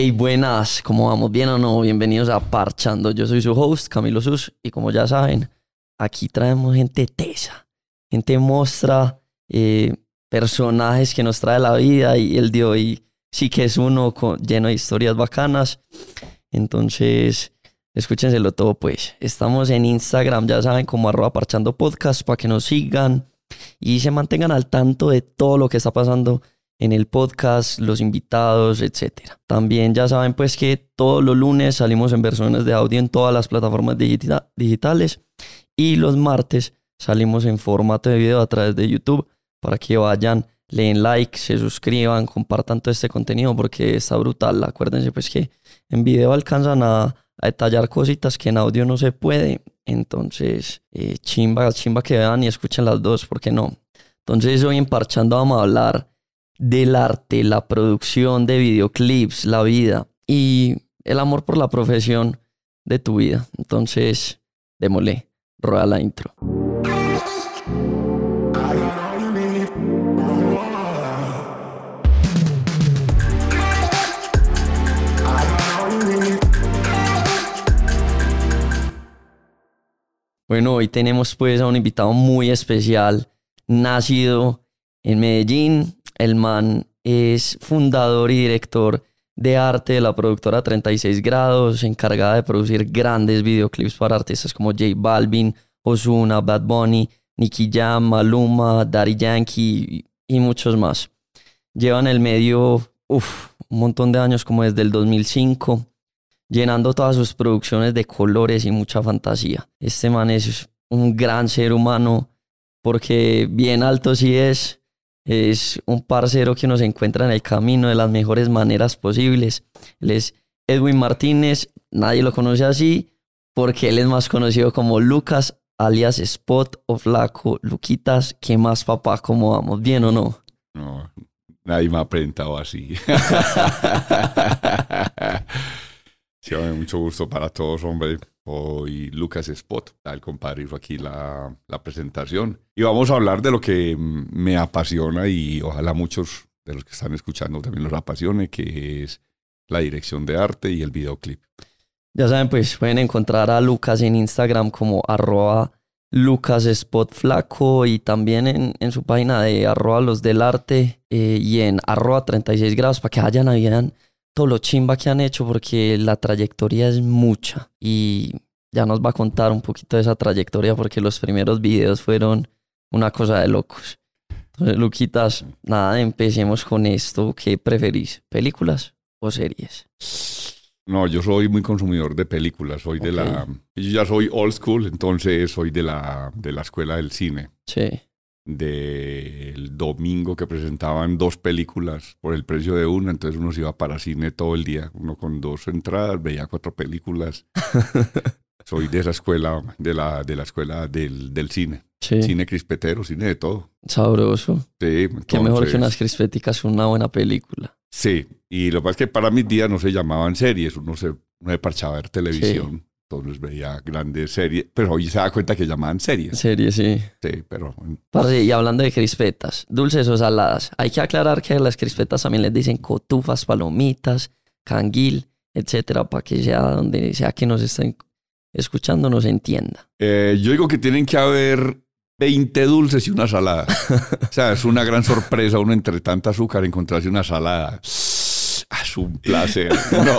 Hey, buenas, ¿cómo vamos? ¿Bien o no? Bienvenidos a Parchando. Yo soy su host, Camilo Sus, y como ya saben, aquí traemos gente tesa, gente mostra, eh, personajes que nos trae la vida, y el de hoy sí que es uno con, lleno de historias bacanas. Entonces, escúchenselo todo, pues. Estamos en Instagram, ya saben, como arroba parchando podcast, para que nos sigan y se mantengan al tanto de todo lo que está pasando en el podcast, los invitados, etc. También ya saben pues que todos los lunes salimos en versiones de audio en todas las plataformas digitales y los martes salimos en formato de video a través de YouTube para que vayan, leen like, se suscriban, compartan todo este contenido porque está brutal. Acuérdense pues que en video alcanzan a, detallar cositas que en audio no se puede. Entonces, eh, chimba, chimba que vean y escuchen las dos, porque no. Entonces hoy en Parchando vamos a hablar del arte, la producción de videoclips, la vida y el amor por la profesión de tu vida. Entonces, démosle, rueda la intro. Bueno, hoy tenemos pues a un invitado muy especial, nacido en Medellín, el man es fundador y director de arte de la productora 36 grados, encargada de producir grandes videoclips para artistas como J Balvin, Ozuna, Bad Bunny, Nicky Jam, Maluma, Daddy Yankee y muchos más. Llevan el medio uf, un montón de años, como desde el 2005, llenando todas sus producciones de colores y mucha fantasía. Este man es un gran ser humano porque bien alto sí es, es un parcero que nos encuentra en el camino de las mejores maneras posibles. Él es Edwin Martínez, nadie lo conoce así porque él es más conocido como Lucas, alias Spot o Flaco, Luquitas, ¿qué más papá? ¿Cómo vamos? ¿Bien o no? No, nadie me ha presentado así. sí, mucho gusto para todos, hombre. Hoy Lucas Spot, el compadre hizo aquí la, la, presentación. Y vamos a hablar de lo que me apasiona y ojalá muchos de los que están escuchando también los apasione, que es la dirección de arte y el videoclip. Ya saben, pues pueden encontrar a Lucas en Instagram como arroba Lucas Spot Flaco y también en, en su página de arroba los del arte eh, y en arroba 36 grados para que vayan a vean todo lo chimba que han hecho porque la trayectoria es mucha y ya nos va a contar un poquito de esa trayectoria porque los primeros videos fueron una cosa de locos. Entonces, Luquitas, nada, empecemos con esto. ¿Qué preferís? ¿Películas o series? No, yo soy muy consumidor de películas, soy de la... Yo ya soy old school, entonces soy de la, de la escuela del cine. Sí del domingo que presentaban dos películas por el precio de una, entonces uno se iba para cine todo el día, uno con dos entradas, veía cuatro películas. Soy de esa escuela, de la, de la escuela del, del cine. Cine crispetero, cine de todo. Sabroso. Sí. Qué mejor que unas crispeticas, una buena película. Sí, y lo que pasa es que para mis días no se llamaban series, uno se, uno se parchaba a ver televisión. Entonces veía grandes series, pero hoy se da cuenta que llamaban series. Series, sí. Sí, pero... y hablando de crispetas, dulces o saladas, hay que aclarar que a las crispetas también les dicen cotufas, palomitas, canguil, etcétera, para que sea donde sea que nos estén escuchando nos entienda. Eh, yo digo que tienen que haber 20 dulces y una salada. o sea, es una gran sorpresa uno entre tanta azúcar encontrarse una salada. Es un placer. No.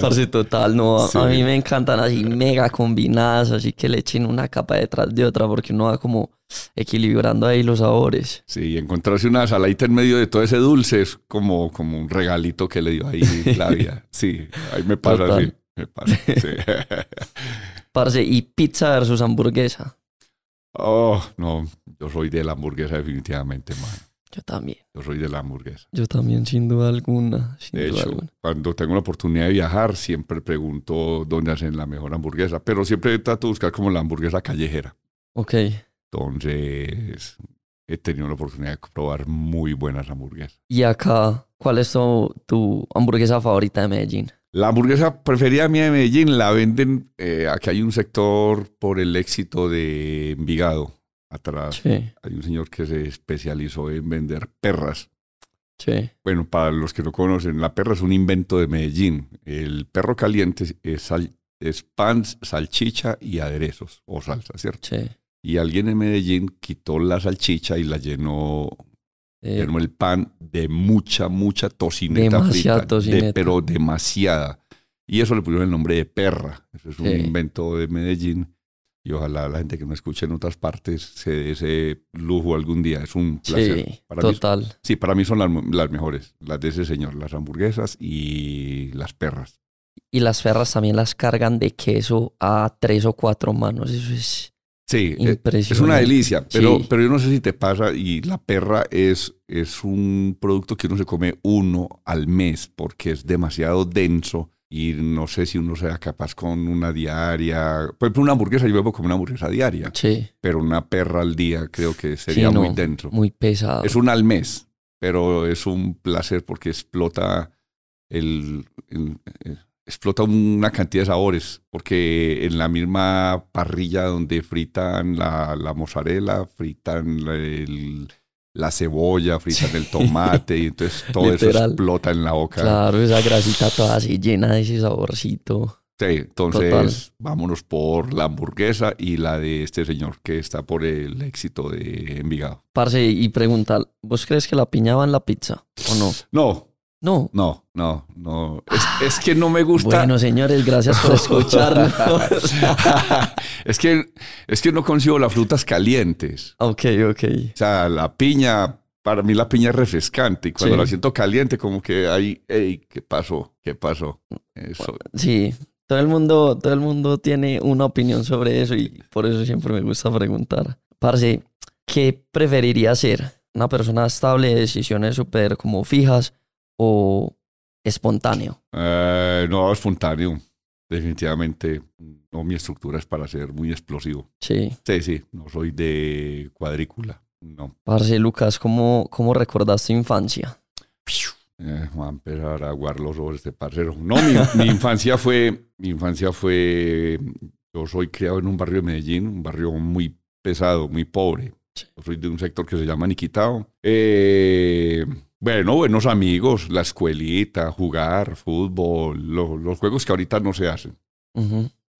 Parce, total, no. A mí me encantan así mega combinadas, así que le echen una capa detrás de otra porque uno va como equilibrando ahí los sabores. Sí, encontrarse una saladita en medio de todo ese dulce es como, como un regalito que le dio ahí la vida. Sí, ahí me pasa así. Me pasa, sí. Parce, ¿y pizza versus hamburguesa? Oh, no, yo soy de la hamburguesa definitivamente, man. Yo también. Yo soy de la hamburguesa. Yo también, sin duda alguna. de hecho, cuando tengo la oportunidad de viajar, siempre pregunto dónde hacen la mejor hamburguesa, pero siempre trato de buscar como la hamburguesa callejera. Ok. Entonces, he tenido la oportunidad de probar muy buenas hamburguesas. ¿Y acá, cuál es tu, hamburguesa favorita de Medellín? La hamburguesa preferida mía de Medellín la venden, eh, aquí hay un sector por el éxito de Envigado atrás hay un señor que se especializó en vender perras. Sí. Bueno, para los que no conocen, la perra es un invento de Medellín. El perro caliente es, sal- es pan, salchicha y aderezos o salsa, ¿cierto? Sí. Y alguien en Medellín quitó la salchicha y la llenó, Eh, llenó el pan de mucha, mucha tocineta Demasiada frita. de- tocineta. pero demasiada. Y eso le pusieron el nombre de perra. Eso es un invento de Medellín. Y ojalá la gente que no escuche en otras partes se dé ese lujo algún día. Es un placer. sí, para mí total. Sí, para mí son las, las mejores, las de ese señor, las hamburguesas y las perras. Y las perras también las cargan de queso a tres o cuatro manos. Eso es Sí, eh, impresionante. es una delicia, pero, Sí. pero yo no sé si te pasa y la perra es, es un producto que uno se come uno al mes porque es demasiado denso y no sé si uno sea capaz con una diaria. Por ejemplo, una hamburguesa, yo puedo comer una hamburguesa diaria, Sí, pero una perra al día creo que sería Sí, no, muy denso. muy pesado. Es una al mes, pero es un placer porque explota el, el- el- explota una cantidad de sabores, porque en la misma parrilla donde fritan la, la mozzarella, fritan el- la cebolla, fritan el tomate, y entonces todo eso explota en la boca. Claro, esa grasita toda así llena de ese saborcito. Sí, entonces Total. vámonos por la hamburguesa y la de este señor que está por el éxito de Envigado. Parce, y pregunta, ¿vos crees que la piña va en la pizza o no? No, No. no, no, no. Es, es que no me gusta. Bueno, señores, gracias por escucharnos. es, que, es que no consigo las frutas calientes. ok, ok. O sea, la piña, para mí la piña es refrescante. Y cuando Sí. la siento caliente, como que ahí, hey, ¿qué pasó? ¿Qué pasó? Eso. Sí, todo el mundo, todo el mundo tiene una opinión sobre eso y por eso siempre me gusta preguntar. Parce, ¿qué preferiría ser? ¿Una persona estable de decisiones súper como fijas o espontáneo? Eh, no, espontáneo. Definitivamente, no, mi estructura es para ser muy explosivo. Sí. Sí, sí, no soy de cuadrícula. No. Parce, Lucas, ¿cómo, cómo recordás tu infancia? Eh, voy a empezar a aguar los ojos este parcero. No, mi, mi infancia fue, mi infancia fue, yo soy criado en un barrio de Medellín, un barrio muy pesado, muy pobre. Yo soy de un sector que se llama Niquitao. Eh, bueno, buenos amigos, la escuelita, jugar, fútbol, lo- los juegos que ahorita no se hacen.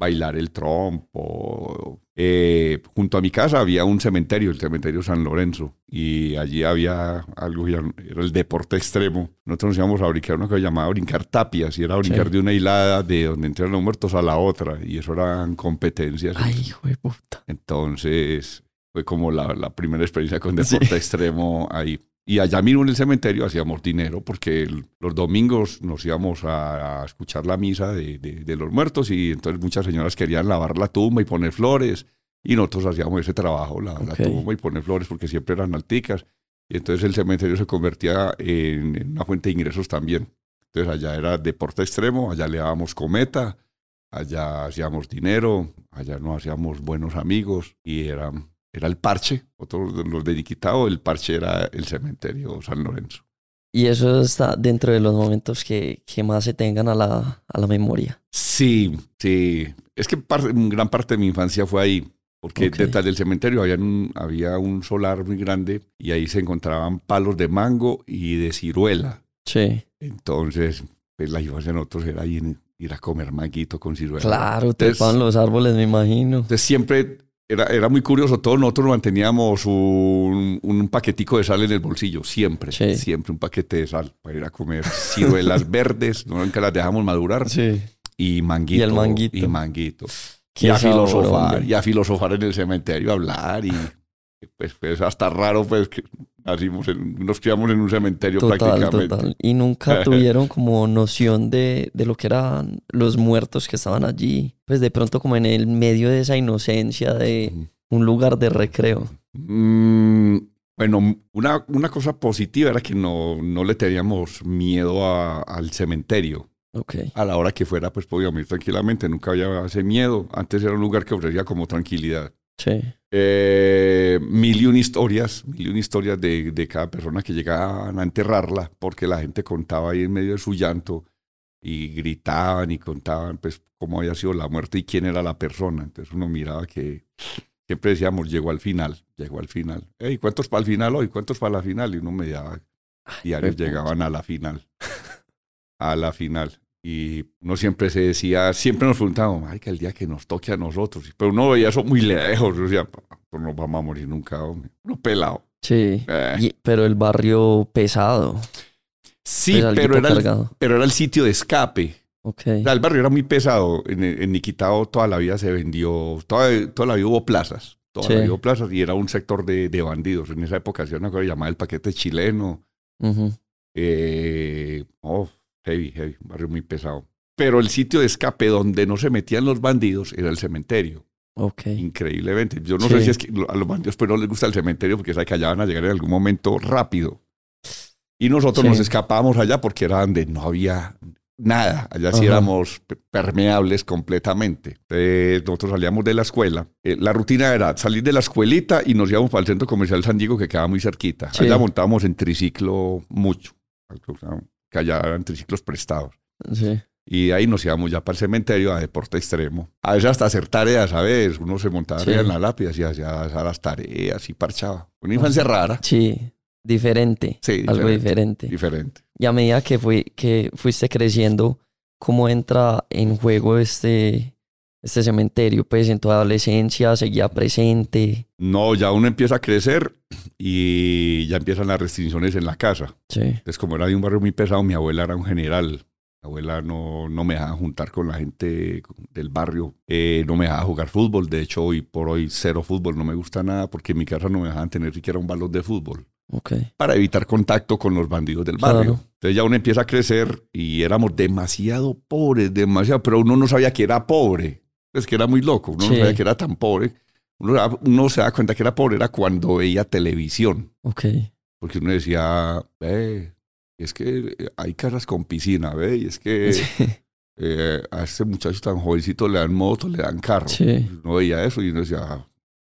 Bailar el trompo. Eh, junto a mi casa había un cementerio, el cementerio San Lorenzo, y allí había algo, que era el deporte extremo. Nosotros nos íbamos a brincar una cosa que llamaba brincar tapias, y era brincar Sí. de una hilada de donde entran los muertos a la otra, y eso eran competencias. Ay, hijo de puta. Entonces fue como la, la primera experiencia con deporte extremo ahí. Y allá mismo en el cementerio hacíamos dinero porque el- los domingos nos íbamos a, a escuchar la misa de, de- de los muertos y entonces muchas señoras querían lavar la tumba y poner flores y nosotros hacíamos ese trabajo, lavar Ok. la tumba y poner flores porque siempre eran alticas. Y entonces el cementerio se convertía en, en una fuente de ingresos también. Entonces allá era deporte extremo, allá le dábamos cometa, allá hacíamos dinero, allá nos hacíamos buenos amigos y era, era el parche, otros de los de Niquitao, el parche era el cementerio San Lorenzo. Y eso está dentro de los momentos que, que más se tengan a la, a la memoria. Sí, sí, es que parte- gran parte de mi infancia fue ahí, porque detrás del cementerio había un, había un solar muy grande y ahí se encontraban palos de mango y de ciruela. Sí. Entonces, pues la infancia de nosotros era ir, ir a comer manguito con ciruela. Claro, Entonces- trepaban los árboles, me imagino. Entonces siempre era, era muy curioso, todos nosotros manteníamos un, un paquetico de sal en el bolsillo, siempre, Sí. siempre un paquete de sal para ir a comer ciruelas verdes, nunca las dejamos madurar, Sí. y manguito. Y el manguito. Y manguito. Y a sabor, filosofar, hombre. y a filosofar en el cementerio, a hablar y pues, pues hasta raro pues que nacimos en- nos criamos en un cementerio Total, prácticamente. total. Y nunca tuvieron como noción de, de lo que eran los muertos que estaban allí. Pues de pronto como en el medio de esa inocencia de un lugar de recreo. Mm, bueno, una, una cosa positiva era que no, no le teníamos miedo a- al cementerio. A la hora que fuera, pues podíamos ir tranquilamente. Nunca había ese miedo. Antes era un lugar que ofrecía como tranquilidad. Sí. Eh, mil y una historias, mil y una historias de, de cada persona que llegaban a enterrarla, porque la gente contaba ahí en medio de su llanto y gritaban y contaban pues cómo había sido la muerte y quién era la persona. Entonces uno miraba que siempre decíamos, llegó al final, llegó al final. Hey, ¿cuántos para el final hoy? ¿Cuántos para la final? Y uno me daba, diarios llegaban a la final. A la final. Y uno siempre se decía, siempre nos preguntábamos, ay, que el día que nos toque a nosotros. Pero uno veía eso muy lejos. Yo decía, pues no vamos a morir nunca, hombre. Uno pelado. Sí. Eh. Y- pero el barrio pesado. Sí, pues, pero era, el, cargado. pero era el sitio de escape. Ok. O sea, el barrio era muy pesado. En, en Niquitao toda la vida se vendió, toda, toda la vida hubo plazas. Toda Sí. la vida hubo plazas y era un sector de, de bandidos. En esa época se una cosa llamada el paquete chileno. Ujú. Eh, oh, heavy, heavy, un barrio muy pesado. Pero el sitio de escape donde no se metían los bandidos era el cementerio. Ok. Increíblemente. Yo no Sí. sé si es que a los bandidos pues no les gusta el cementerio porque saben que allá van a llegar en algún momento rápido. Y nosotros Sí. nos escapábamos allá porque era donde no había nada. Allá sí éramos pe- permeables completamente. Entonces, nosotros salíamos de la escuela. Eh, la rutina era salir de la escuelita y nos íbamos para el centro comercial San Diego que quedaba muy cerquita. Sí. Allá montábamos en triciclo mucho. Que allá eran triciclos prestados. Sí. Y ahí nos íbamos ya para el cementerio a deporte extremo. A veces hasta hacer tareas, ¿sabes? Uno se montaba Sí. arriba en la lápida y hacía las tareas y parchaba. Una infancia rara. Sí. Diferente. Sí, Algo diferente. diferente. Diferente. Y a medida que, fui, que fuiste creciendo, ¿cómo entra en juego este, este cementerio? Pues en tu adolescencia seguía presente. No, ya uno empieza a crecer y ya empiezan las restricciones en la casa. Sí. Entonces, como era de un barrio muy pesado, mi abuela era un general. Mi abuela no, no me dejaba juntar con la gente del barrio. Eh, no me dejaba jugar fútbol. De hecho, hoy por hoy cero fútbol. No me gusta nada porque en mi casa no me dejaban tener siquiera un balón de fútbol. Ok. para evitar contacto con los bandidos del barrio. Claro. Entonces ya uno empieza a crecer y éramos demasiado pobres, demasiado, pero uno no sabía que era pobre. Es que era muy loco, uno Sí. no sabía que era tan pobre. Uno, se da cuenta que era pobre era cuando veía televisión, Ok. porque uno decía, ve, es que hay casas con piscina, ve, y es que Sí. eh, a este muchacho tan jovencito le dan moto, le dan carro. Sí. Uno veía eso y uno decía, "Ah,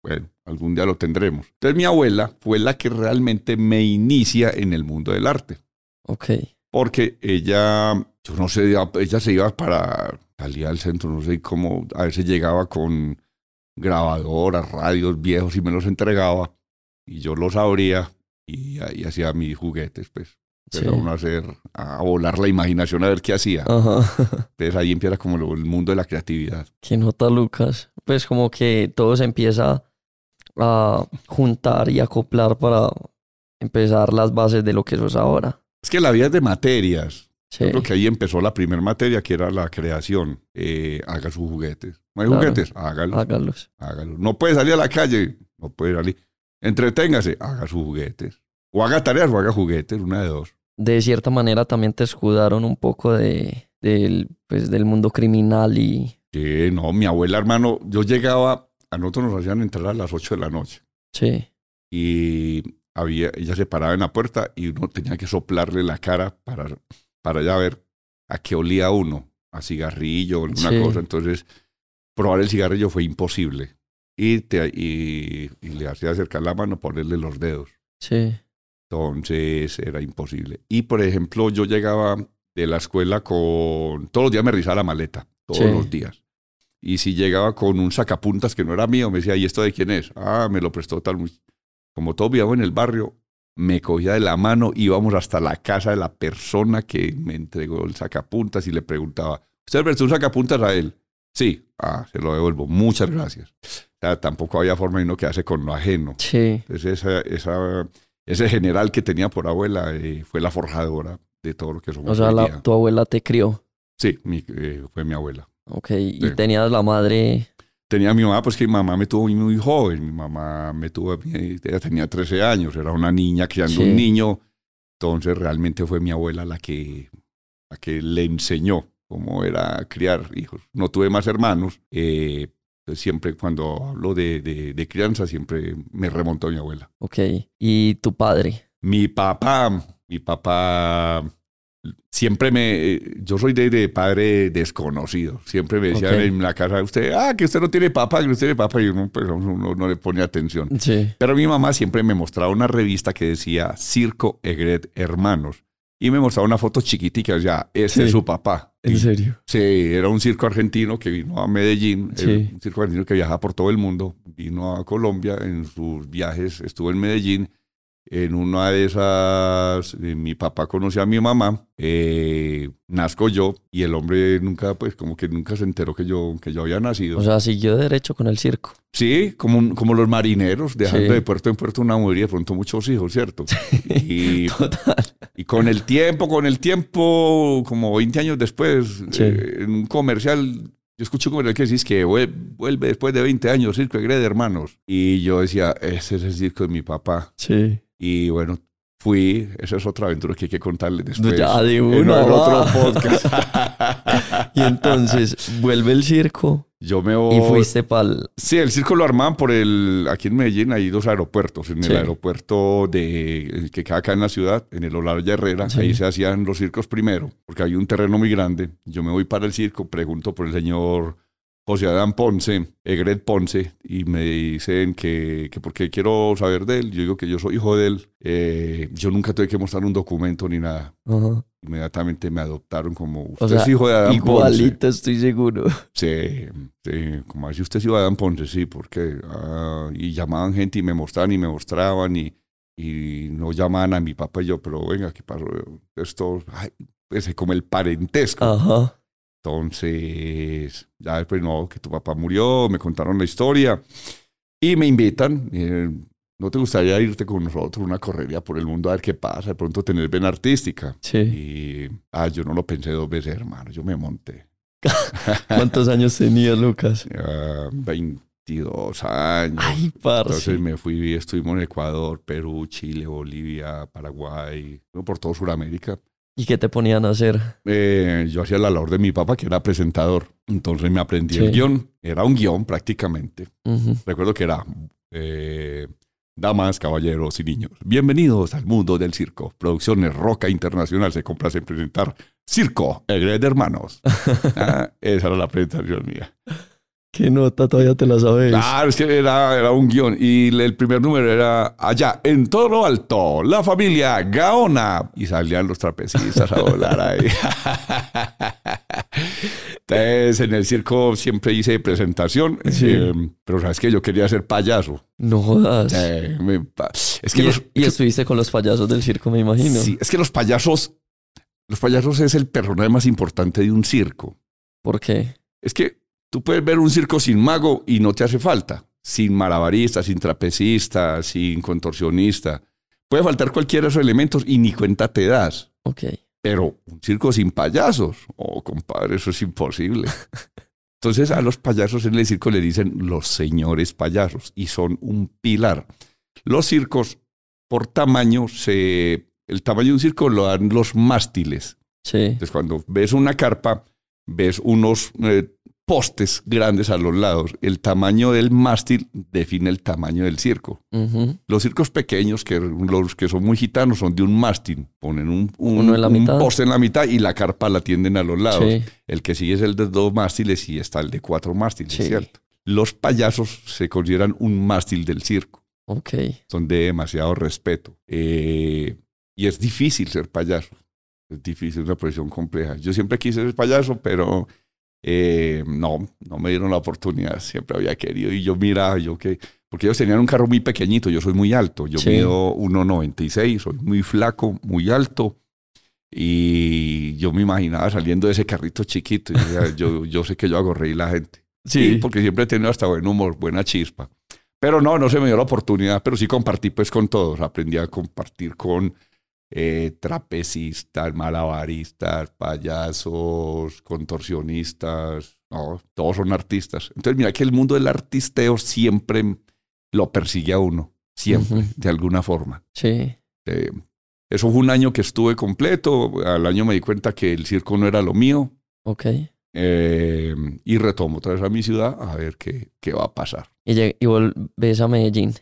bueno, algún día lo tendremos. Entonces mi abuela fue la que realmente me inicia en el mundo del arte. Ok. Porque ella, yo no sé, ella se iba para, salía al centro, no sé cómo, a veces llegaba con grabadoras, radios viejos y me los entregaba. Y yo los abría y ahí hacía mis juguetes, pues. Sí. Pero uno a hacer, a volar la imaginación a ver qué hacía. Ajá. Entonces ahí empieza como lo- el mundo de la creatividad. ¿Qué nota, Lucas? Pues como que todo se empieza a juntar y acoplar para empezar las bases de lo que sos ahora. Es que la vida es de materias. Sí. Yo creo que ahí empezó la primera materia, que era la creación. Eh, haga sus juguetes. ¿No hay Claro. juguetes? Hágalos, Hágalos. hágalos. No puede salir a la calle, no puede salir. Entreténgase, haga sus juguetes. O haga tareas o haga juguetes, una de dos. De cierta manera también te escudaron un poco de, del, pues, del mundo criminal y... Sí, no, mi abuela, hermano, yo llegaba, a nosotros nos hacían entrar a las 8 de la noche. Sí. Y había, ella se paraba en la puerta y uno tenía que soplarle la cara para, para ya ver a qué olía uno, a cigarrillo o alguna Sí. cosa. Entonces, probar el cigarrillo fue imposible. Y, te, y, y le hacía acercar la mano, ponerle los dedos. Sí. Entonces era imposible. Y por ejemplo, yo llegaba de la escuela con. Todos los días me rizaba la maleta, todos Sí. los días. Y si llegaba con un sacapuntas que no era mío, me decía, ¿y esto de quién es? Ah, me lo prestó tal. mu-". Como todos vivíamos en el barrio, me cogía de la mano, íbamos hasta la casa de la persona que me entregó el sacapuntas y le preguntaba, ¿usted prestó un sacapuntas a él? Sí, ah, se lo devuelvo, muchas gracias. O sea, tampoco había forma de uno quedarse con lo ajeno. Sí. Entonces esa, esa, ese general que tenía por abuela eh, fue la forjadora de todo lo que somos O sea, la- tu abuela te crió. Sí, mi- eh, fue mi abuela. Ok. Y tenías la madre... Tenía a mi mamá, pues que mi mamá me tuvo muy, joven. Mi mamá me tuvo, ella tenía 13 años, era una niña criando Sí. un niño. Entonces realmente fue mi abuela la que, la que le enseñó cómo era criar hijos. No tuve más hermanos. eh, entonces siempre cuando hablo de, de, de crianza, siempre me remonto a mi abuela. Ok. ¿Y tu padre? Mi papá, mi papá siempre me, eh, yo soy de, de padre desconocido. Siempre me decían Ok. en la casa, usted, ah, que usted no tiene papá, que usted tiene papá, y uno, pues, uno no le pone atención. Sí. Pero mi mamá siempre me mostraba una revista que decía Circo Egret Hermanos. Y me mostraba una foto chiquitica, ya, ese Sí. es su papá. ¿En Y- serio? Sí, era un circo argentino que vino a Medellín, Sí. eh, un circo argentino que viajaba por todo el mundo, vino a Colombia, en sus viajes estuvo en Medellín, en una de esas, eh, mi papá conoció a mi mamá, eh, nazco yo y el hombre nunca, pues como que nunca se enteró que yo, que yo había nacido. O sea, siguió derecho con el circo. Sí, como, como los marineros, dejando Sí. de puerto en puerto una mujer y de pronto muchos hijos, ¿cierto? Y, Total. y con el tiempo, con el tiempo, como 20 años después, Sí. eh, en un comercial, yo escuché un comercial que decís que vuel- vuelve después de 20 años, Circo de Greda, hermanos. Y yo decía, ese es el circo de mi papá. Sí. Y bueno, fui, esa es otra aventura que hay que contarle después. ya de en una, el otro podcast. Y entonces vuelve el circo yo me voy. y fuiste pa'l... Sí, el circo lo armaban por el. Aquí en Medellín hay dos aeropuertos. En Sí. el aeropuerto de, el que queda acá en la ciudad, en el Olaya Herrera, Sí. ahí se hacían los circos primero, porque hay un terreno muy grande. Yo me voy para el circo, pregunto por el señor José Adán Ponce, Egret Ponce, y me dicen que, que porque quiero saber de él. Yo digo que yo soy hijo de él. Eh, yo nunca tuve que mostrar un documento ni nada. Ajá. Inmediatamente me adoptaron como usted O sea, es hijo de Adán Ponce. igualito estoy seguro. Sí, sí, como así usted es hijo de Adán Ponce, sí, porque ah, y llamaban gente y me mostraban y me mostraban y, y no llamaban a mi papá y yo, pero venga, ¿qué pasó? Esto, ay, pues como el parentesco. Ajá. Entonces, ya después no, que tu papá murió, me contaron la historia y me invitan. eh, ¿No te gustaría irte con nosotros una correría por el mundo a ver qué pasa? De pronto tener ven artística. Sí. Y, ah, yo no lo pensé dos veces, hermano, yo me monté. ¿Cuántos años tenías, Lucas? Ah, 22 años. Ay, parce. Entonces me fui, estuvimos en Ecuador, Perú, Chile, Bolivia, Paraguay, por todo Sudamérica. ¿Y qué te ponían a hacer? Eh, yo hacía la labor de mi papá, que era presentador. Entonces me aprendí Sí. el guion. Era un guion prácticamente. Recuerdo que era eh, Damas, caballeros y niños. Bienvenidos al mundo del circo. Producciones Roca Internacional se complace en presentar Circo, el de Hermanos. Ah, esa era la presentación mía. ¿Qué nota todavía te la sabes? Claro, es que era, era un guion. Y el primer número era allá, en todo lo alto, la familia Gaona. Y salían los trapecistas a volar ahí. Entonces, en el circo siempre hice presentación. Sí. eh, pero sabes que yo quería ser payaso. No jodas. Eh, me es que y, los, y estuviste con los payasos del circo, me imagino. sí, es que los payasos, los payasos es el personaje más importante de un circo. ¿Por qué? Es que tú puedes ver un circo sin mago y no te hace falta. Sin malabarista, sin trapecista, sin contorsionista. Puede faltar cualquiera de esos elementos y ni cuenta te das. Ok. Pero un circo sin payasos, oh, compadre, eso es imposible. Entonces a los payasos en el circo le dicen los señores payasos y son un pilar. Los circos, por tamaño, se, el tamaño de un circo lo dan los mástiles. Sí. Entonces, cuando ves una carpa, ves unos eh, postes grandes a los lados. El tamaño del mástil define el tamaño del circo. Ujú. Los circos pequeños, que los que son muy gitanos, son de un mástil. Ponen un, un- Uno en la un mitad. poste en la mitad y la carpa la tienden a los lados. Sí. El que sigue es el de dos mástiles y está el de cuatro mástiles, Sí. ¿cierto? Los payasos se consideran un mástil del circo. Ok. Son de demasiado respeto. Eh, y es difícil ser payaso. Es difícil, es una profesión compleja. Yo siempre quise ser payaso, pero eh, no, no me dieron la oportunidad. Siempre había querido. Y yo miraba, yo que. Porque ellos tenían un carro muy pequeñito. Yo soy muy alto. Yo Sí. mido 1,96. Soy muy flaco, muy alto. Y yo me imaginaba saliendo de ese carrito chiquito. Y yo, yo, yo sé que yo hago reír la gente. Sí, porque siempre he tenido hasta buen humor, buena chispa. Pero no, no se me dio la oportunidad, pero sí compartí pues con todos. Aprendí a compartir con eh, trapecistas, malabaristas, payasos, contorsionistas. No, todos son artistas. Entonces mira que el mundo del artisteo siempre lo persigue a uno, siempre, de alguna forma. Sí. Eh, eso fue un año que estuve completo. Al año me di cuenta que el circo no era lo mío. Ok. Eh, y retomo otra vez a mi ciudad a ver qué, qué va a pasar. Y, y volvés a Medellín.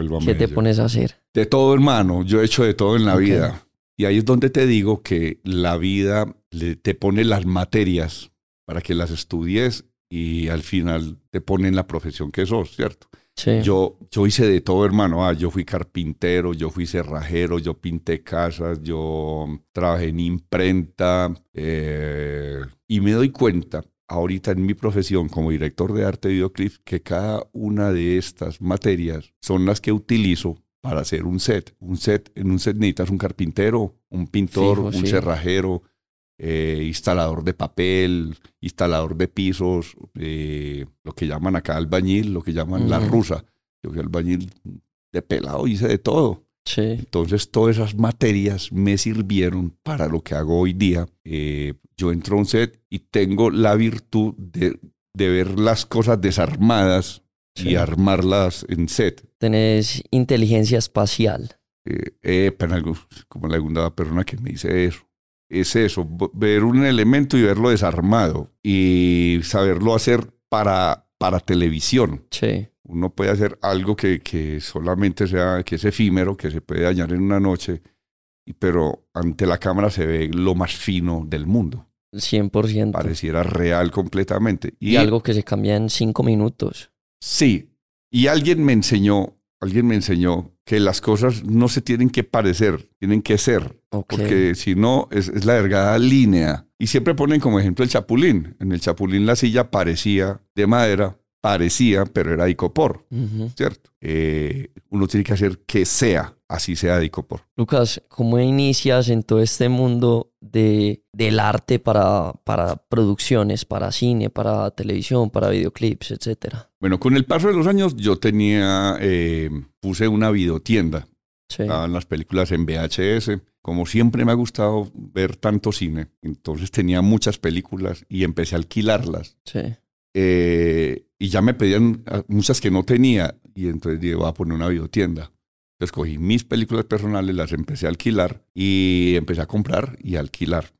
Vuelvo a ¿Qué te pones a hacer? De todo, hermano. Yo he hecho de todo en la vida. Y ahí es donde te digo que la vida te pone las materias para que las estudies y al final te pone en la profesión que sos, ¿cierto? Sí. Yo, yo hice de todo, hermano. Ah, yo fui carpintero, yo fui cerrajero, yo pinté casas, yo trabajé en imprenta. eh, y me doy cuenta, ahorita en mi profesión como director de arte de videoclip, que cada una de estas materias son las que utilizo para hacer un set. Un set, en un set necesitas un carpintero, un pintor, Fijo, un sí. cerrajero, eh, instalador de papel, instalador de pisos, eh, lo que llaman acá albañil, lo que llaman la rusa. Yo fui albañil de pelado, hice de todo. Sí. Entonces todas esas materias me sirvieron para lo que hago hoy día. Eh, yo entro a un set y tengo la virtud de, de ver las cosas desarmadas Sí. y armarlas en set. Tenés inteligencia espacial. Eh, eh, algo- como la segunda persona que me dice eso. Es eso, ver un elemento y verlo desarmado y saberlo hacer para, para televisión. Sí. Uno puede hacer algo que, que solamente sea, que es efímero, que se puede dañar en una noche, y- pero ante la cámara se ve lo más fino del mundo. 100%. Pareciera real completamente. Y algo que se cambia en cinco minutos. Sí, y alguien me enseñó, alguien me enseñó que las cosas no se tienen que parecer, tienen que ser, porque si no es, es la delgada línea. Y siempre ponen como ejemplo el chapulín. En el chapulín la silla parecía de madera, parecía, pero era de icopor, Ujú. ¿cierto? Eh, uno tiene que hacer que sea, así sea de icopor. Lucas, ¿cómo inicias en todo este mundo de, del arte para, para producciones, para cine, para televisión, para videoclips, etcétera? Bueno, con el paso de los años yo tenía, eh, puse una videotienda Sí. Estaban las películas en VHS. Como siempre me ha gustado ver tanto cine, entonces tenía muchas películas y empecé a alquilarlas. Sí. Eh, y ya me pedían ah, muchas que no tenía y entonces dije, voy a poner una videotienda. Entonces cogí mis películas personales, las empecé a alquilar y empecé a comprar y a alquilar.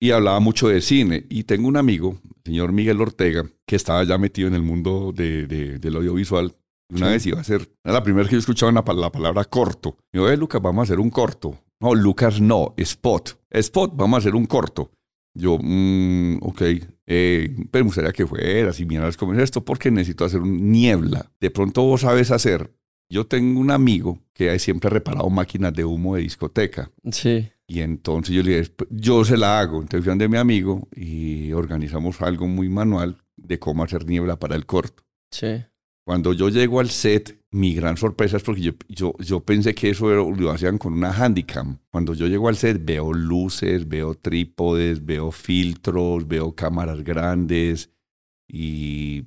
Y hablaba mucho de cine. Y tengo un amigo, el señor Miguel Ortega, que estaba ya metido en el mundo de, de- del audiovisual. Una Sí. vez iba a hacer, era la primera vez que yo escuchaba una la palabra corto. Y yo, eh, Lucas, vamos a hacer un corto. No, Lucas, no, spot. Spot, vamos a hacer un corto. Yo, mm, ok, eh, pero me gustaría que fueras y miraras cómo es esto, porque necesito hacer un niebla. De pronto vos sabes hacer. Yo tengo un amigo que siempre ha reparado máquinas de humo de discoteca. Sí. Y entonces yo le dije, "Pues, yo se la hago. Entonces fui donde mi amigo y organizamos algo muy manual de cómo hacer niebla para el corto. Sí. Cuando yo llego al set, mi gran sorpresa es porque yo, yo, yo pensé que eso lo hacían con una handicam. Cuando yo llego al set, veo luces, veo trípodes, veo filtros, veo cámaras grandes y,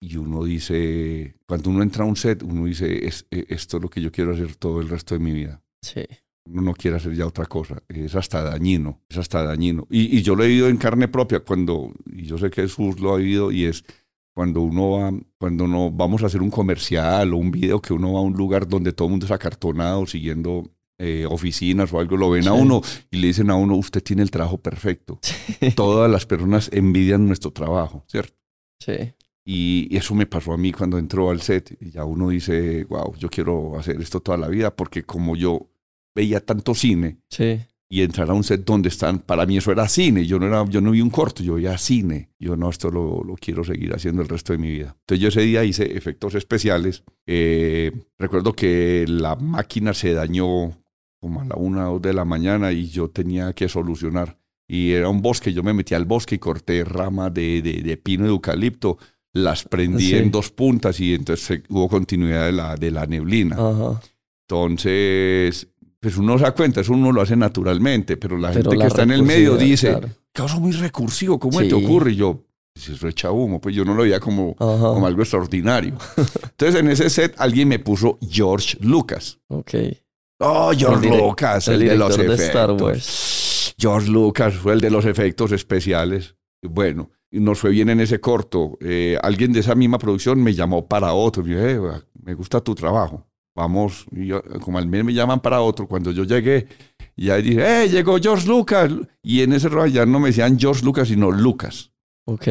y uno dice, cuando uno entra a un set, uno dice, "Es- eh, esto es lo que yo quiero hacer todo el resto de mi vida Sí. uno no quiere hacer ya otra cosa. Es hasta dañino, es hasta dañino. Y, y yo lo he vivido en carne propia cuando, y yo sé que Jesús lo ha vivido, y es cuando uno va, cuando no vamos a hacer un comercial o un video que uno va a un lugar donde todo el mundo es acartonado, siguiendo eh, oficinas o algo, lo ven a uno y le dicen a uno, usted tiene el trabajo perfecto. Todas las personas envidian nuestro trabajo, ¿cierto? Sí. Y eso me pasó a mí cuando entró al set. Y ya uno dice, wow, yo quiero hacer esto toda la vida, porque como yo veía tanto cine Sí. Y entrar a un set donde están, para mí eso era cine. Yo no, era, yo no vi un corto, yo veía cine. Yo no, esto lo, lo quiero seguir haciendo el resto de mi vida. Entonces yo ese día hice efectos especiales. Eh, recuerdo que la máquina se dañó como a la una o dos de la mañana y yo tenía que solucionar. Y era un bosque, yo me metí al bosque y corté ramas de, de, de pino y de eucalipto, las prendí Sí. en dos puntas y entonces hubo continuidad de la, de la neblina. Ajá. Entonces, pues uno se da cuenta, eso uno lo hace naturalmente, pero la Pero gente la que está en el medio dice, claro. caso muy recursivo, ¿cómo te ocurre? Y yo, pues eso echa humo, pues yo no lo veía como, como algo extraordinario. Entonces en ese set alguien me puso George Lucas. Ok. Oh, George El Lucas, el el, de los de Star efectos. Wars. George Lucas fue el de los efectos especiales. Bueno, nos fue bien en ese corto. Eh, alguien de esa misma producción me llamó para otro. "Eh, me gusta tu trabajo. Vamos, y yo, como al mes me llaman para otro. Cuando yo llegué, ya dije, ¡eh, llegó George Lucas! Y en ese rollo ya no me decían George Lucas, sino Lucas. Ok.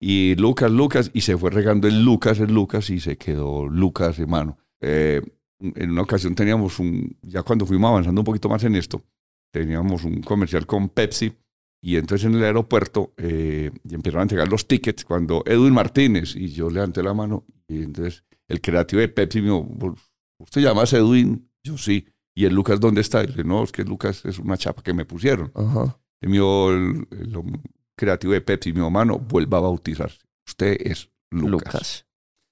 Y Lucas, Lucas, y se fue regando el Lucas, el Lucas, y se quedó Lucas, hermano. Eh, en una ocasión teníamos un, ya cuando fuimos avanzando un poquito más en esto, teníamos un comercial con Pepsi, y entonces en el aeropuerto eh, y empezaron a entregar los tickets cuando Edwin Martínez, y yo levanté la mano, y entonces el creativo de Pepsi me dijo, "¿Vos- ¿usted llamas Edwin? Yo sí. ¿Y el Lucas dónde está? Y le no, es que Lucas es una chapa que me pusieron. Ajá. Y el, el creativo de Pepsi, mi hermano, vuelva a bautizarse. Usted es Lucas. Lucas.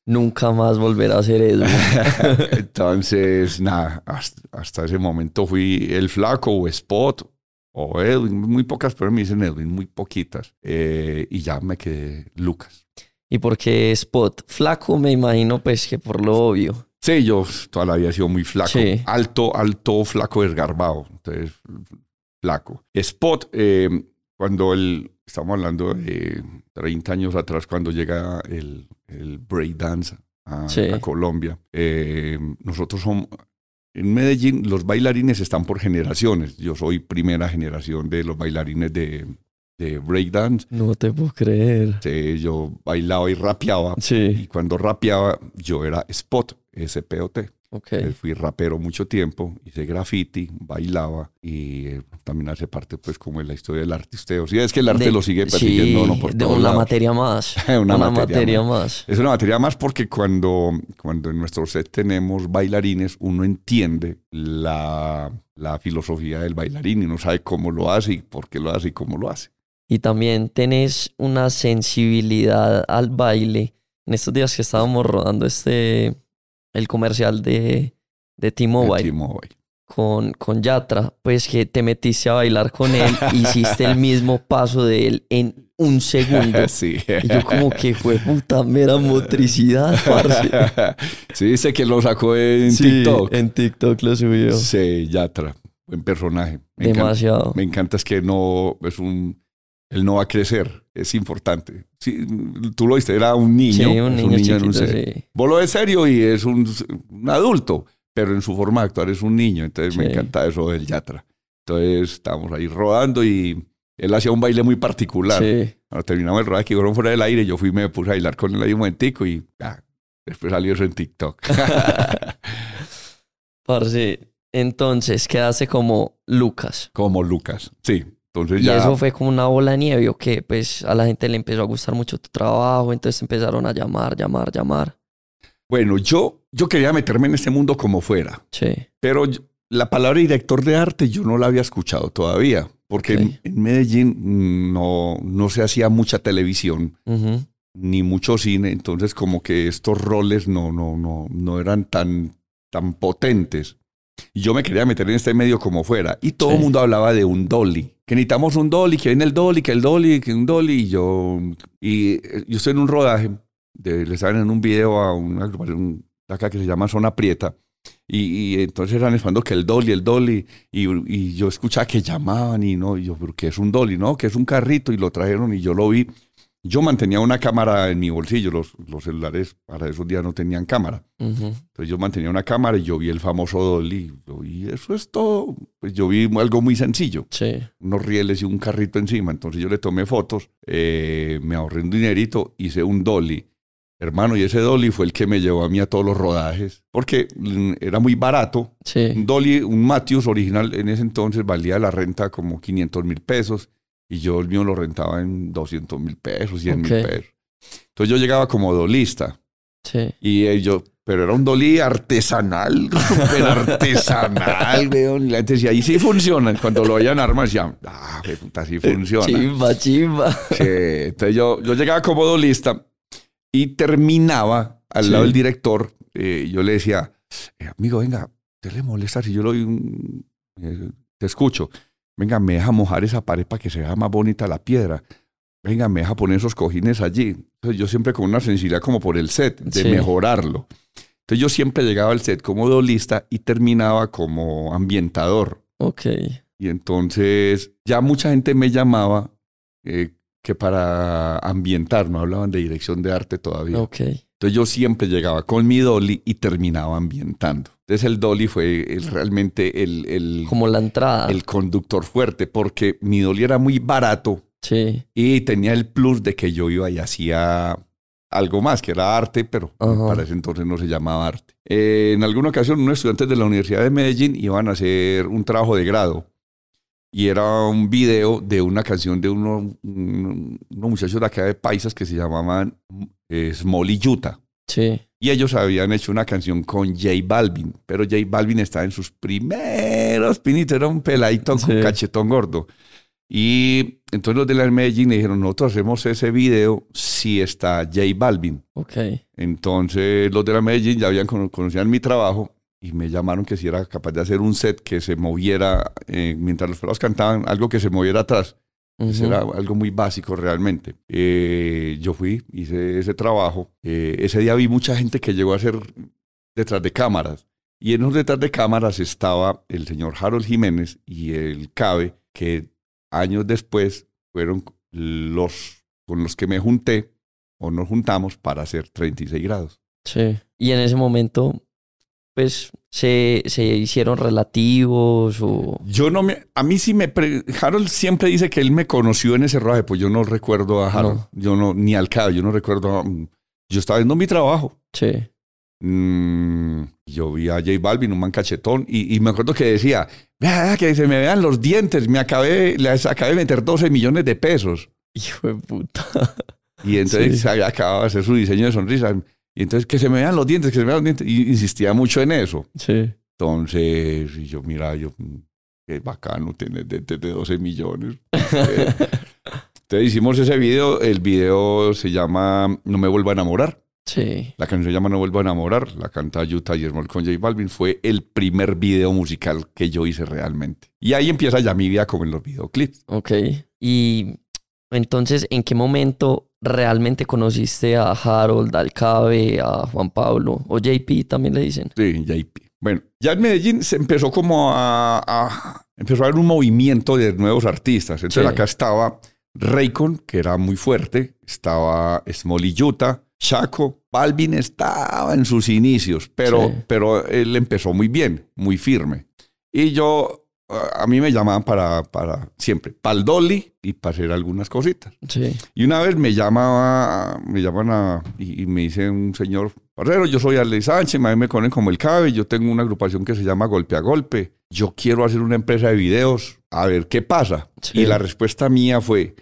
nunca más volver a ser Edwin. Entonces, nada, hasta, hasta, ese momento fui el flaco o Spot o Edwin, muy pocas pero me dicen Edwin, muy poquitas. Eh, y ya me quedé Lucas. ¿Y por qué Spot? Flaco me imagino pues que por lo obvio. Sí, yo toda la vida he sido muy flaco. Alto, alto, flaco, desgarbado. Entonces, flaco. Spot, eh, cuando el, estamos hablando de 30 años atrás, cuando llega el, el breakdance a, a, Colombia, eh, nosotros somos, en Medellín los bailarines están por generaciones. Yo soy primera generación de los bailarines de, de breakdance. No te puedo creer. Sí, yo bailaba y rapeaba. Sí. Y cuando rapeaba, yo era spot, S-P-O-T. Okay. Fui rapero mucho tiempo, hice graffiti, bailaba y eh, también hace parte pues como de la historia del artisteo. Sí, es que el arte lo sigue persiguiendo sí, por de una materia más. una, una materia, materia más. más. Es una materia más porque cuando, cuando en nuestro set tenemos bailarines, uno entiende la, la filosofía del bailarín y uno sabe cómo lo hace y por qué lo hace y cómo lo hace. Y también tenés una sensibilidad al baile. En estos días que estábamos rodando este el comercial de, de T-Mobile con, con Yatra, pues que te metiste a bailar con él, hiciste el mismo paso de él en un segundo. sí. Y yo como que fue puta mera motricidad, parce. sí, dice que lo sacó en Sí, TikTok. en TikTok lo subió. Sí, Yatra. Buen personaje. Me Demasiado. Encanta, me encanta es que no es un él no va a crecer, es importante. Sí, tú lo viste, era un niño, Sí, un niño, en chiquito, un set. sí. Vos lo ves serio y es un, un adulto, pero en su forma de actuar es un niño, entonces me encanta eso del Yatra. Entonces estábamos ahí rodando y él hacía un baile muy particular. Sí. Cuando terminamos el rodaje, que fueron fuera del aire, yo fui y me puse a bailar con él ahí un momentico y ah, después salió eso en TikTok. Parce, entonces quedaste como Lucas. Como Lucas, sí. Entonces Y ya... eso fue como una bola de nieve, ¿o qué? Pues a la gente le empezó a gustar mucho tu trabajo, entonces empezaron a llamar, llamar, llamar. Bueno, yo, yo quería meterme en este mundo como fuera. Sí, Pero yo- la palabra director de arte yo no la había escuchado todavía, porque en, en Medellín no, no se hacía mucha televisión ni mucho cine, entonces como que estos roles no, no, no, no eran tan, tan potentes. Y yo me quería meter en este medio como fuera. Y todo el Sí. mundo hablaba de un dolly. Que necesitamos un dolly, que viene el dolly, que el dolly, que un dolly. Y yo, y eh, yo estoy en un rodaje, de, le estaban en un video a una agrupación acá que se llama Zona Prieta. Y, y entonces eran esperando que el dolly, el dolly. Y, y yo escuchaba que llamaban y no, y yo, ¿pero es un dolly? No, que es un carrito. Y lo trajeron y yo lo vi. Yo mantenía una cámara en mi bolsillo. Los, los celulares para esos días no tenían cámara. Ujú. Entonces yo mantenía una cámara y yo vi el famoso dolly. Y eso es todo. Pues yo vi algo muy sencillo Sí, unos rieles y un carrito encima. Entonces yo le tomé fotos, eh, me ahorré un dinerito, hice un dolly. Hermano, y ese dolly fue el que me llevó a mí a todos los rodajes, porque mm, era muy barato. Un sí. dolly, un Matthews original en ese entonces valía la renta como 500 mil pesos y yo el mío lo rentaba en 200 mil pesos, 100 mil Ok. pesos. Entonces yo llegaba como dolista Sí. y eh, yo, pero era un dolly artesanal, súper artesanal, weón. Y la gente decía, ahí sí funciona. Cuando lo veían armas, decían, ah, puta, sí funciona. Chimba, chimba. Sí, entonces yo, yo llegaba como dolista y terminaba al Sí. lado del director. eh, yo le decía, eh, amigo, venga, ¿te le molesta si yo lo doy un- eh, te escucho? Venga, me deja mojar esa pared para que se vea más bonita la piedra. Venga, me deja poner esos cojines allí. Entonces yo siempre con una sensibilidad como por el set, de Sí. mejorarlo. Entonces yo siempre llegaba al set como dolista y terminaba como ambientador. Ok. Y entonces ya mucha gente me llamaba eh, que para ambientar, no hablaban de dirección de arte todavía. Ok. Entonces yo siempre llegaba con mi dolly y terminaba ambientando. Entonces el dolly fue el- realmente el, el, Como la entrada. el conductor fuerte porque mi dolly era muy barato Sí. y tenía el plus de que yo iba y hacía algo más, que era arte, pero Ajá. para ese entonces no se llamaba arte. Eh, en alguna ocasión, unos estudiantes de la Universidad de Medellín iban a hacer un trabajo de grado y era un video de una canción de uno- un- unos muchachos de acá de Paisas que se llamaban eh, Smolly Yuta. Sí. Y ellos habían hecho una canción con J Balvin, pero J Balvin estaba en sus primeros pinitos, era un peladito con cachetón gordo. Y entonces los de la Medellín le dijeron, nosotros hacemos ese video si está J Balvin. Ok. Entonces los de la Medellín ya habían cono- conocían mi trabajo y me llamaron que si era capaz de hacer un set que se moviera eh, mientras los pelados cantaban, algo que se moviera atrás. Eso era algo muy básico realmente. Eh, yo fui, hice ese trabajo. Eh, ese día vi mucha gente que llegó a ser detrás de cámaras. Y en los detrás de cámaras estaba el señor Harold Jiménez y el Cabe, que años después fueron los con los que me junté o nos juntamos para hacer 36 grados. Sí. Y en ese momento, pues, se, se hicieron relativos o... Yo no me, a mí sí me, pre- Harold siempre dice que él me conoció en ese rodaje, pues yo no recuerdo a Harold, No. yo no, ni al Cabe, yo no recuerdo, a- yo estaba viendo mi trabajo. Sí. Mm, yo vi a J Balvin, un man cachetón, y, y me acuerdo que decía, vea, que se me vean los dientes, me acabé, les acabé de meter 12 millones de pesos. Hijo de puta. Y entonces Sí. acabado de hacer su diseño de sonrisa. Y entonces que se me vean los dientes, que se me vean los dientes. Y insistía mucho en eso. Sí. Entonces, y yo, mira, yo, mm, qué bacano tener dientes de 12 millones. Eh, Entonces hicimos ese video. El video se llama No me vuelvo a enamorar. Sí. La canción se llama No vuelvo a enamorar. La canta Utah y Small con J Balvin. Fue el primer video musical que yo hice realmente. Y ahí empieza ya mi vida como en los videoclips. Ok. Y entonces, ¿en qué momento realmente conociste a Harold, al Cabe, a Juan Pablo? O JP también le dicen. Sí, JP. Bueno, ya en Medellín se empezó como a, a- empezó a haber un movimiento de nuevos artistas. Entonces Sí. acá estaba Raycon, que era muy fuerte, estaba Smolly Utah, Chaco, Balvin estaba en sus inicios, pero, Sí. pero él empezó muy bien, muy firme. Y yo, a mí me llamaban para, para siempre, para el Dolly y para hacer algunas cositas. Sí. Y una vez me llamaba, me llaman a, y, y me dice un señor, parcero, yo soy Ale Sánchez, a mí me conocen como el CABE, yo tengo una agrupación que se llama Golpe a Golpe, yo quiero hacer una empresa de videos, a ver qué pasa. Sí. Y la respuesta mía fue,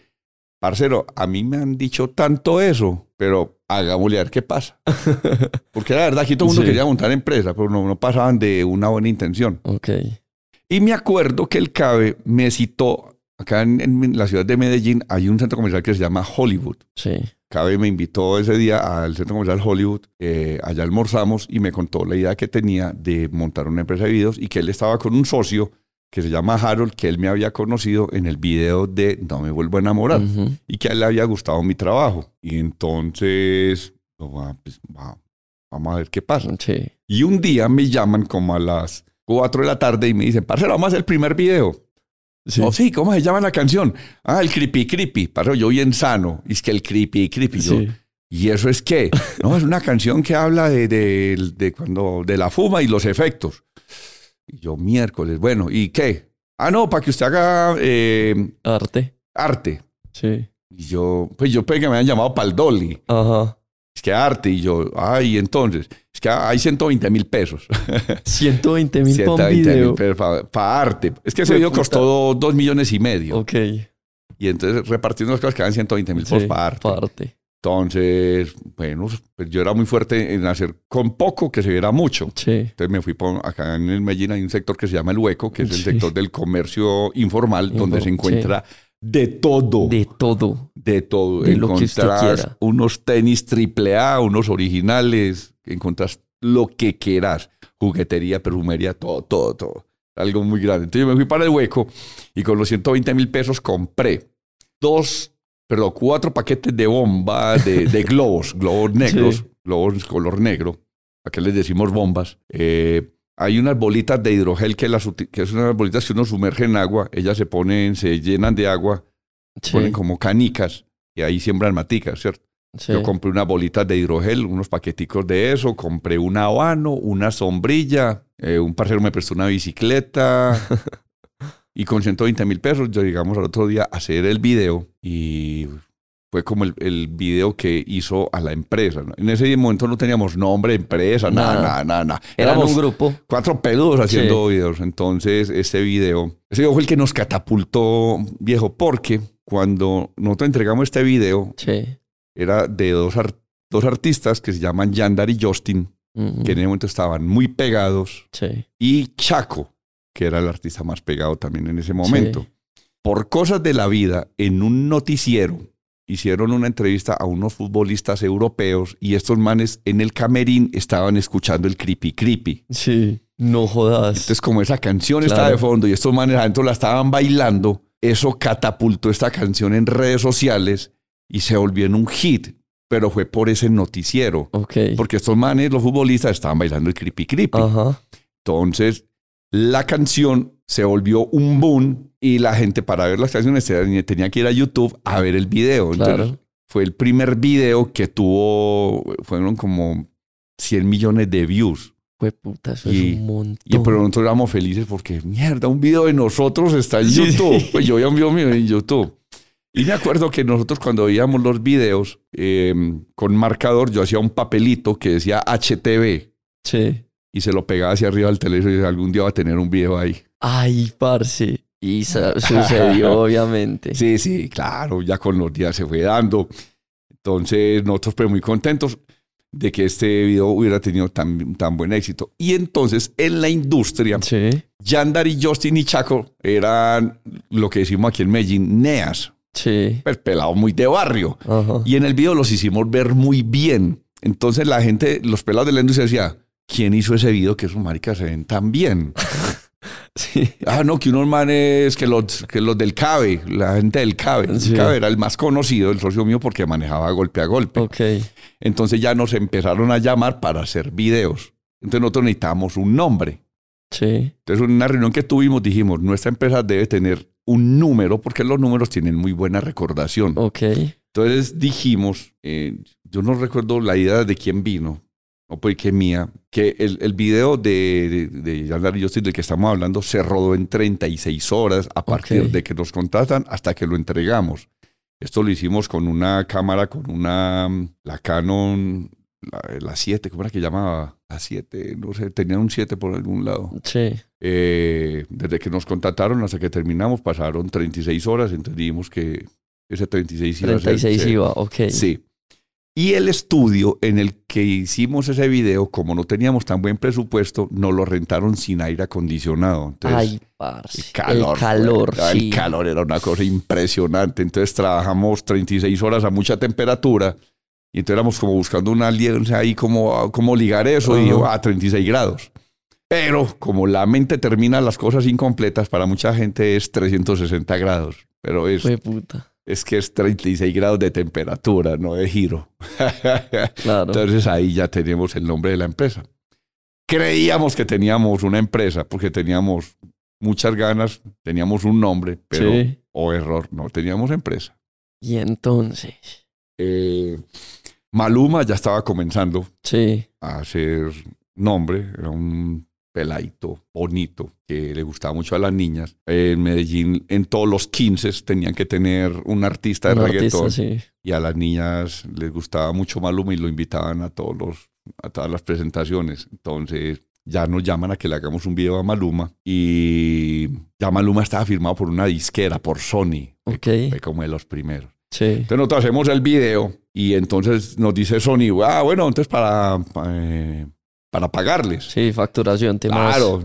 parcero, a mí me han dicho tanto eso, pero hagámosle a ver qué pasa. Porque la verdad, aquí todo el mundo Sí. quería montar empresa, pero no, no pasaban de una buena intención. Ok. Y me acuerdo que el CABE me citó, acá en, en la ciudad de Medellín hay un centro comercial que se llama Hollywood. Sí. Cabe me invitó ese día al centro comercial Hollywood, eh, allá almorzamos y me contó la idea que tenía de montar una empresa de videos y que él estaba con un socio que se llama Harold, que él me había conocido en el video de No me vuelvo a enamorar y que a él le había gustado mi trabajo. Y entonces, pues, va, vamos a ver qué pasa. Sí. Y un día me llaman como a las 4 de la tarde y me dicen, parcero, vamos a hacer el primer video. Sí. Oh, sí, ¿cómo se llama la canción? Ah, el Creepy Creepy. Parcero, yo bien sano. Y es que el Creepy Creepy. Yo, Sí. ¿Y eso es qué? No, es una canción que habla de, de- de cuando, de la fuma y los efectos. Y yo, miércoles, bueno, ¿y qué? Ah, no, para que usted haga eh, Arte. arte. Sí. Y yo, pues yo pensé que me habían llamado para el Dolly. Ajá. Es que arte. Y yo, ay, entonces, es que hay 120 mil pesos. 120 mil para un 120 mil video. pesos para arte. Es que ese video costó dos millones y medio. Ok. Y entonces repartiendo las cosas quedan 120 mil pesos Sí, para arte. Entonces, bueno, pues yo era muy fuerte en hacer con poco que se viera mucho. Sí. Entonces me fui por acá en el Medellín hay un sector que se llama El Hueco, que es el sector del comercio informal, donde se encuentra de todo. De todo. de todo. de lo que usted unos tenis triple A, unos originales, encontrás lo que quieras. Juguetería, perfumería, todo, todo, todo. Algo muy grande. Entonces yo me fui para el hueco y con los 120 mil pesos compré dos, perdón, cuatro paquetes de bomba de, de globos, globos negros, Sí. globos color negro. ¿A qué les decimos bombas? Eh, hay unas bolitas de hidrogel que, las, que son unas bolitas que uno sumerge en agua. Ellas se ponen, se llenan de agua Sí. ponen como canicas y ahí siembran maticas, ¿cierto? sí. Yo compré unas bolitas de hidrogel, unos paqueticos de eso, compré un habano, una sombrilla, eh, un parcero me prestó una bicicleta y con 120 mil pesos yo llegamos al otro día a hacer el video y fue como el, el video que hizo a la empresa. ¿no? En ese momento no teníamos nombre, empresa, nada, Nada. nada, nada, Éramos un grupo. cuatro peludos haciendo videos. Entonces, ese video, ese video fue el que nos catapultó, viejo, porque cuando nosotros entregamos este video, Sí. era de dos, ar- dos artistas que se llaman Yandar y Justin, que en ese momento estaban muy pegados, Sí. y Chaco, que era el artista más pegado también en ese momento. por cosas de la vida, en un noticiero, hicieron una entrevista a unos futbolistas europeos y estos manes en el camerín estaban escuchando el creepy creepy. Sí, no jodas. Entonces, como esa canción estaba Claro. de fondo y estos manes adentro la estaban bailando, eso catapultó esta canción en redes sociales y se volvió en un hit, pero fue por ese noticiero. Porque estos manes, los futbolistas, estaban bailando el creepy creepy. Ajá. Entonces, la canción se volvió un boom y la gente para ver las canciones tenía que ir a YouTube a ver el video. Entonces, Claro. fue el primer video que tuvo, fueron como 100 millones de views. Fue puta, eso Y- es un montón. Y pero nosotros éramos felices porque, mierda, un video de nosotros está en YouTube. sí. Pues yo veía un video mío en YouTube. Y me acuerdo que nosotros cuando veíamos los videos eh, con marcador, yo hacía un papelito que decía HTV Sí. y se lo pegaba hacia arriba al televisor y decía, algún día va a tener un video ahí. Ay, parce. Y sucedió, obviamente. Sí, sí, claro, ya con los días se fue dando. Entonces, nosotros pues muy contentos de que este video hubiera tenido tan, tan buen éxito. Y entonces, en la industria, Sí. Yandar y Justin y Chaco eran lo que decimos aquí en Medellín, neas, Sí. pues pelados muy de barrio. Ajá. Y en el video los hicimos ver muy bien. Entonces la gente, los pelados de la industria decía, ¿quién hizo ese video que esos maricas se ven tan bien? Sí. Ah, no, que unos manes, que los, que los del CABE, la gente del CABE. El Sí. CABE era el más conocido, el socio mío, porque manejaba golpe a golpe. Entonces ya nos empezaron a llamar para hacer videos. Entonces nosotros necesitábamos un nombre. Sí. Entonces, en una reunión que tuvimos, dijimos, nuestra empresa debe tener un número, porque los números tienen muy buena recordación. Ok. Entonces dijimos, eh, yo no recuerdo la idea de quién vino, o pues que mía, que el, el video de, de, de Yandar y Justin del que estamos hablando se rodó en 36 horas a partir Ok. de que nos contratan hasta que lo entregamos. Esto lo hicimos con una cámara, con una, la Canon, la, la 7, ¿cómo era que llamaba? La 7, no sé, tenían un 7 por algún lado. Sí. Eh, desde que nos contrataron hasta que terminamos pasaron 36 horas, entonces dijimos que ese 36 iba a ser- 36 se- iba, ok. Sí. Y el estudio en el que hicimos ese video, como no teníamos tan buen presupuesto, nos lo rentaron sin aire acondicionado. Entonces, Ay, parce. el calor. El calor, fue- sí. El calor era una cosa impresionante. Entonces trabajamos 36 horas a mucha temperatura. Y entonces éramos como buscando una alianza ahí, como, como ligar eso. Y Ajá. yo, a 36 grados. Pero como la mente termina las cosas incompletas, para mucha gente es 360 grados. Pero es, Fue puta. Es que es 36 grados de temperatura, no de giro. Claro. Entonces ahí ya tenemos el nombre de la empresa. Creíamos que teníamos una empresa porque teníamos muchas ganas, teníamos un nombre, pero, Sí. o error, no teníamos empresa. Y entonces. Eh, Maluma ya estaba comenzando Sí. a hacer nombre, era un peladito bonito que le gustaba mucho a las niñas. En Medellín, en todos los 15 tenían que tener un artista de Un reggaetón artista, sí. y a las niñas les gustaba mucho Maluma y lo invitaban a todos los a todas las presentaciones. Entonces, ya nos llaman a que le hagamos un video a Maluma y ya Maluma estaba firmado por una disquera, por Sony. Ok. Fue como de los primeros. Sí. Entonces nosotros hacemos el video y entonces nos dice Sony, ah, bueno, entonces para, eh, para pagarles. Sí, facturación. temas- Claro.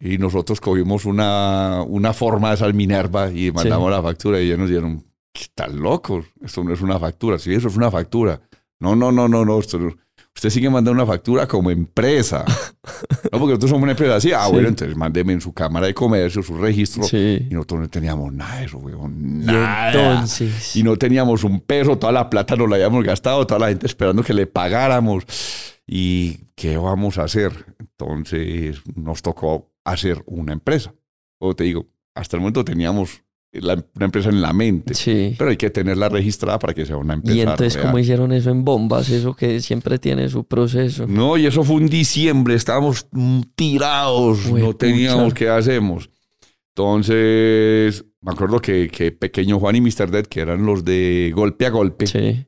Y nosotros cogimos una, una forma de esas Minerva y mandamos la factura y ellos nos dieron, ¿qué están locos? Esto no es una factura. Sí, eso es una factura. No, no, no, no, no. esto no- Usted sigue mandando una factura como empresa. no, porque nosotros somos una empresa así. Ah, Sí. bueno, entonces mándeme en su cámara de comercio, su registro. Sí. Y nosotros no teníamos nada de eso, weón. Y Nada. entonces. Y no teníamos un peso, toda la plata nos la habíamos gastado, toda la gente esperando que le pagáramos. ¿Y qué vamos a hacer? Entonces nos tocó hacer una empresa. O te digo, hasta el momento teníamos la- una empresa en la mente, Sí. pero hay que tenerla registrada para que sea una empresa. Y entonces, real. ¿cómo hicieron eso en bombas? Eso que siempre tiene su proceso. No, y eso fue un diciembre, estábamos mm, tirados, Jue no teníamos pucha. qué hacemos. Entonces, me acuerdo que, que Pequeño Juan y Mr. Dead, que eran los de golpe a golpe, Sí.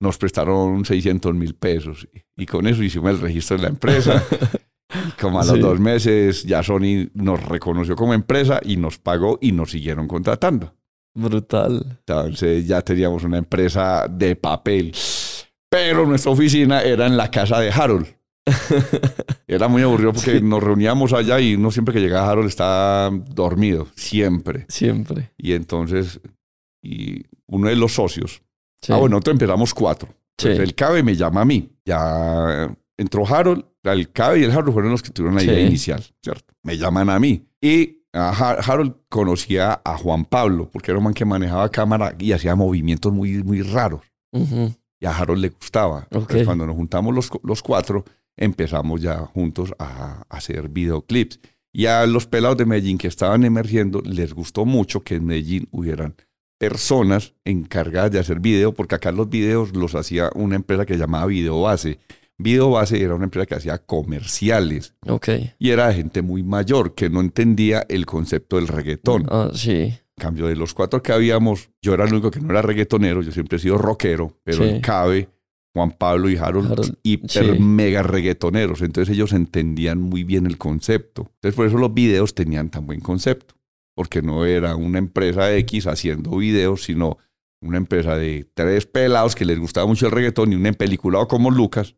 nos prestaron 600 mil pesos. Y con eso hicimos el registro de la empresa. y como a los Sí. dos meses ya Sony nos reconoció como empresa y nos pagó y nos siguieron contratando. Brutal. Entonces ya teníamos una empresa de papel. Pero nuestra oficina era en la casa de Harold. Era muy aburrido porque nos reuníamos allá y no siempre que llegaba Harold estaba dormido, siempre. Siempre. Y entonces, y uno de los socios, Sí. ah, bueno, nosotros empezamos cuatro. Pues Sí. el CABE me llama a mí. Ya entró Harold, el CABE y el Harold fueron los que tuvieron la idea Sí. inicial, ¿cierto? Me llaman a mí. Y a Ha- Harold conocía a Juan Pablo, porque era un man que manejaba cámara y hacía movimientos muy, muy raros. Ujú. Y a Harold le gustaba. Ok. Entonces, cuando nos juntamos los, los cuatro, empezamos ya juntos a, a hacer videoclips. Y a los pelados de Medellín que estaban emergiendo, les gustó mucho que en Medellín hubieran personas encargadas de hacer video, porque acá los videos los hacía una empresa que se llamaba Videobase. Videobase era una empresa que hacía comerciales Ok. y era gente muy mayor que no entendía el concepto del reggaetón. Ah, sí. En cambio, de los cuatro que habíamos, yo era el único que no era reggaetonero, yo siempre he sido rockero, pero Sí. el Cabe, Juan Pablo y Harold, Harold, hiper sí. mega reggaetoneros. Entonces ellos entendían muy bien el concepto. Entonces por eso los videos tenían tan buen concepto. Porque no era una empresa X haciendo videos, sino una empresa de tres pelados que les gustaba mucho el reggaetón y un empeliculado como Lucas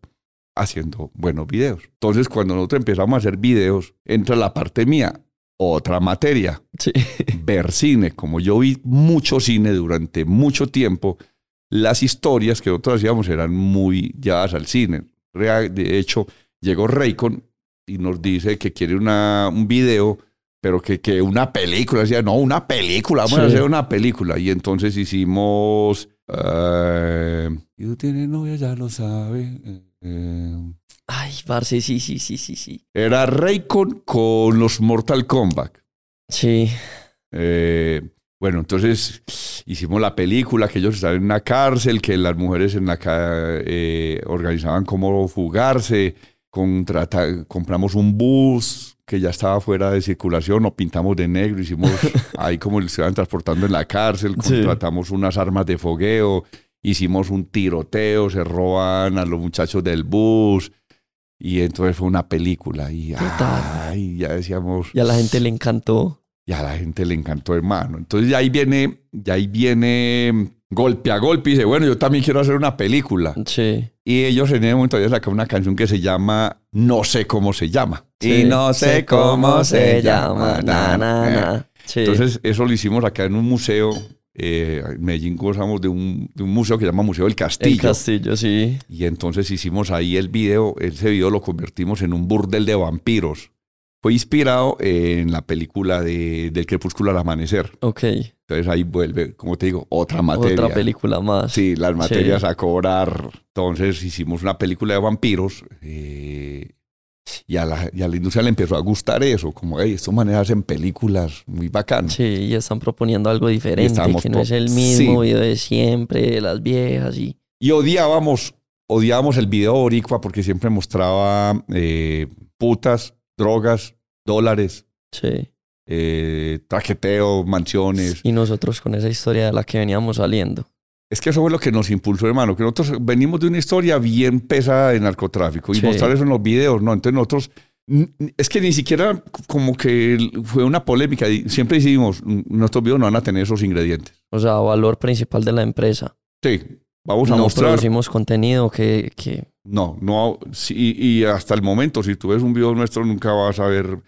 haciendo buenos videos. Entonces cuando nosotros empezamos a hacer videos, entra la parte mía, otra materia, Sí. ver cine. Como yo vi mucho cine durante mucho tiempo, las historias que nosotros hacíamos eran muy llevadas al cine. De hecho, llegó Raycon y nos dice que quiere una, un video, pero que, que una película. Decía, no, una película, vamos a hacer una película. Y entonces hicimos... y tú tienes novia, ya lo sabe. eh, eh, Ay, parce, sí, sí, sí, sí, sí. era Raycon con los Mortal Kombat. Sí. Eh, bueno, entonces hicimos la película, que ellos estaban en una cárcel, que las mujeres en la eh, organizaban cómo fugarse, contrata- compramos un bus que ya estaba fuera de circulación, lo pintamos de negro, hicimos ahí como se estaban transportando en la cárcel, Sí. contratamos unas armas de fogueo, hicimos un tiroteo, se roban a los muchachos del bus. Y entonces fue una película y ay, ya decíamos, Y a la gente le encantó. y a la gente le encantó, hermano. Entonces ya ahí viene, ya ahí viene golpe a golpe y dice, bueno, yo también quiero hacer una película. Sí. Y ellos en ese momento habían sacado una canción que se llama No sé cómo se llama. Sí. Y no sé cómo se llama. Na, na, na. Sí. Entonces eso lo hicimos acá en un museo. eh, en Medellín gozamos de un, de un museo que se llama Museo del el Castillo. castillo, sí. y entonces hicimos ahí el video. Ese video lo convertimos en un burdel de vampiros. Fue inspirado en la película de, del crepúsculo al amanecer. Ok. Entonces ahí vuelve, como te digo, otra materia. Otra película más. Sí, las materias Sí. a cobrar. Entonces hicimos una película de vampiros eh, y, a la, y a la industria le empezó a gustar eso, como, hey, estos maneras hacen películas muy bacanas. Sí, y están proponiendo algo diferente, que no es el mismo Sí. video de siempre, de las viejas y... Y odiábamos, odiábamos el video boricua porque siempre mostraba eh, putas, drogas, dólares, Sí. eh, traqueteo, mansiones. Y nosotros con esa historia de la que veníamos saliendo. Es que eso fue lo que nos impulsó, hermano, que nosotros venimos de una historia bien pesada de narcotráfico y mostrar eso en los videos, ¿no? Entonces nosotros, es que ni siquiera como que fue una polémica, siempre decimos, nuestros videos no van a tener esos ingredientes. O sea, valor principal de la empresa. Sí, vamos a no mostrar. producimos contenido que, que... No, no, sí, y hasta el momento, si tú ves un video nuestro, nunca vas a ver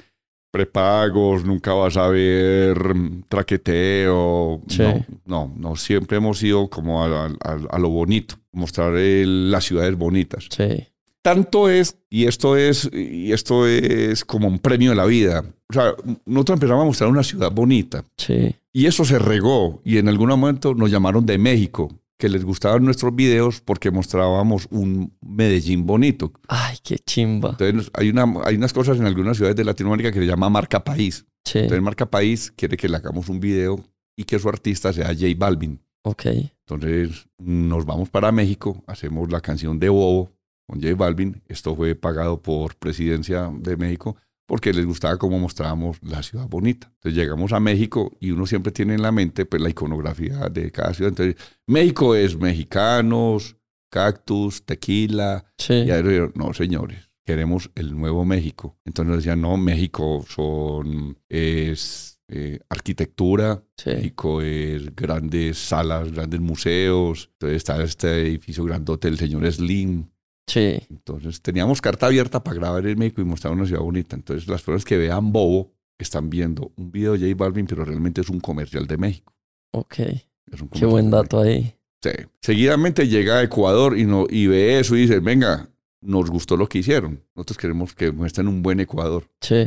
prepagos, nunca vas a ver mm, traqueteo. Sí. No, no, no, siempre hemos ido como a, a- a lo bonito, mostrar el- las ciudades bonitas. Sí. Tanto es, y esto es, y esto es como un premio de la vida. O sea, nosotros empezamos a mostrar una ciudad bonita Sí. y eso se regó y en algún momento nos llamaron de México, que les gustaban nuestros videos porque mostrábamos un Medellín bonito. Ay, qué chimba. Entonces hay, una, hay unas cosas en algunas ciudades de Latinoamérica que se llama marca país. Sí. Entonces marca país quiere que le hagamos un video y que su artista sea J Balvin. Ok. Entonces nos vamos para México, hacemos la canción de Bobo con J Balvin. Esto fue pagado por Presidencia de México porque les gustaba cómo mostrábamos la ciudad bonita. Entonces llegamos a México y uno siempre tiene en la mente pues, la iconografía de cada ciudad. Entonces México es mexicanos, cactus, tequila. Sí. Y ahí dijeron, no señores, queremos el nuevo México. Entonces nos decían, no, México son, es eh, arquitectura, Sí. México es grandes salas, grandes museos. Entonces está este edificio grandote del señor Slim. Sí. Entonces teníamos carta abierta para grabar en México y mostrar una ciudad bonita. Entonces las personas que vean Bobo están viendo un video de J Balvin, pero realmente es un comercial de México. Ok. Es un Qué buen dato ahí. Sí. Seguidamente llega a Ecuador y, no, y ve eso y dice, venga, nos gustó lo que hicieron. Nosotros queremos que muestren un buen Ecuador. Sí.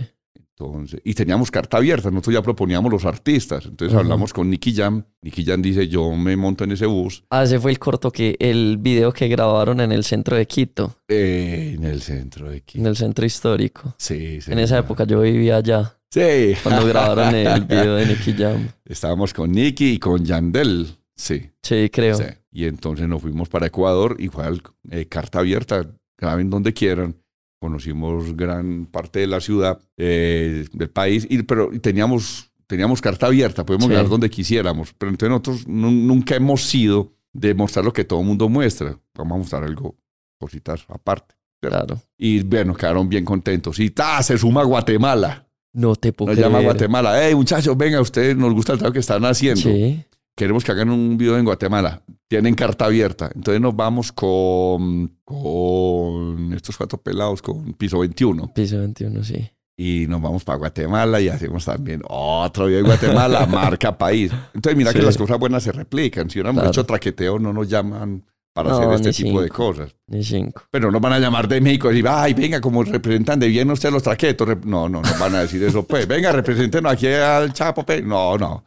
Entonces, y teníamos carta abierta, nosotros ya proponíamos los artistas. Entonces Ajá. hablamos con Nicky Jam. Nicky Jam dice, yo me monto en ese bus Ah, ese fue el corto que, el video que grabaron en el centro de Quito, eh, en el centro de aquí. en el centro histórico. Sí, sí. En esa época yo vivía allá, Sí. cuando grabaron el video de Nicky Jam. Estábamos con Nicky y con Yandel. Sí, Sí, creo. sí. Y entonces nos fuimos para Ecuador, igual, eh, carta abierta, graben donde quieran. Conocimos gran parte de la ciudad, eh, del país, y, pero teníamos, teníamos carta abierta, podemos Sí. grabar donde quisiéramos. Pero entonces nosotros nu- nunca hemos sido de mostrar lo que todo el mundo muestra. Vamos a mostrar algo, cositas aparte. Claro. Y bueno, quedaron bien contentos. Y ¡ta! se suma Guatemala. No te puedo Nos llama creer. Guatemala. Hey, muchachos, venga, ustedes nos gusta el trabajo que están haciendo. Sí. Queremos que hagan un video en Guatemala. Tienen carta abierta. Entonces nos vamos con, con estos cuatro pelados, con piso 21. Piso 21, sí. Y nos vamos para Guatemala y hacemos también otro video en Guatemala, marca país. Entonces mira que las cosas buenas se replican. Si hubiéramos Claro. hecho traqueteo, no nos llaman para No, hacer este tipo de cosas. Ni cinco. Pero no van a llamar de México y decir, ay, venga, como representan de bien usted los traquetos. No, no, no van a decir eso. Pues, venga, representenos aquí al Chapo. pues. No, no.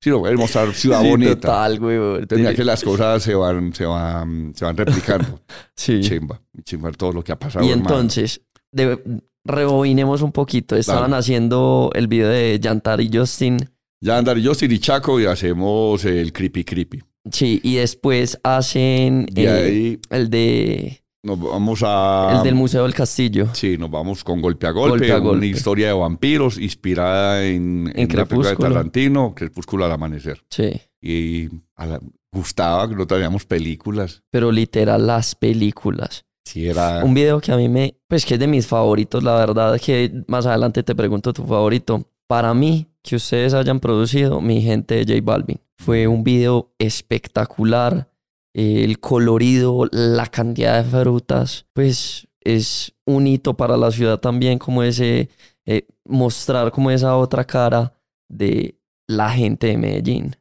Si no, mostrar ciudad Sí, bonita. Total, güey. Mira que las cosas se van, se van, se van replicando. Sí. Chimba, chimba todo lo que ha pasado. Y entonces, de- rebobinemos un poquito. Estaban Dale. haciendo el video de Yantar y Justin. Ya andar yo, y Chaco, y hacemos el creepy creepy. Sí, y después hacen Y eh, ahí el de nos vamos a. el del Museo del Castillo. Sí, nos vamos con Golpe a Golpe, Golpe a una historia de vampiros inspirada en, en, una película de Crepúsculo. Tarantino, Crepúsculo al amanecer. Sí. Y a la- gustaba que no traíamos películas. Pero literal, las películas. Si era. Un video que a mí me, pues que es de mis favoritos, la verdad, que más adelante te pregunto tu favorito. Para mí, que ustedes hayan producido, mi gente de J Balvin, fue un video espectacular. El colorido, la cantidad de frutas, pues es un hito para la ciudad también, como ese, eh, mostrar como esa otra cara de la gente de Medellín.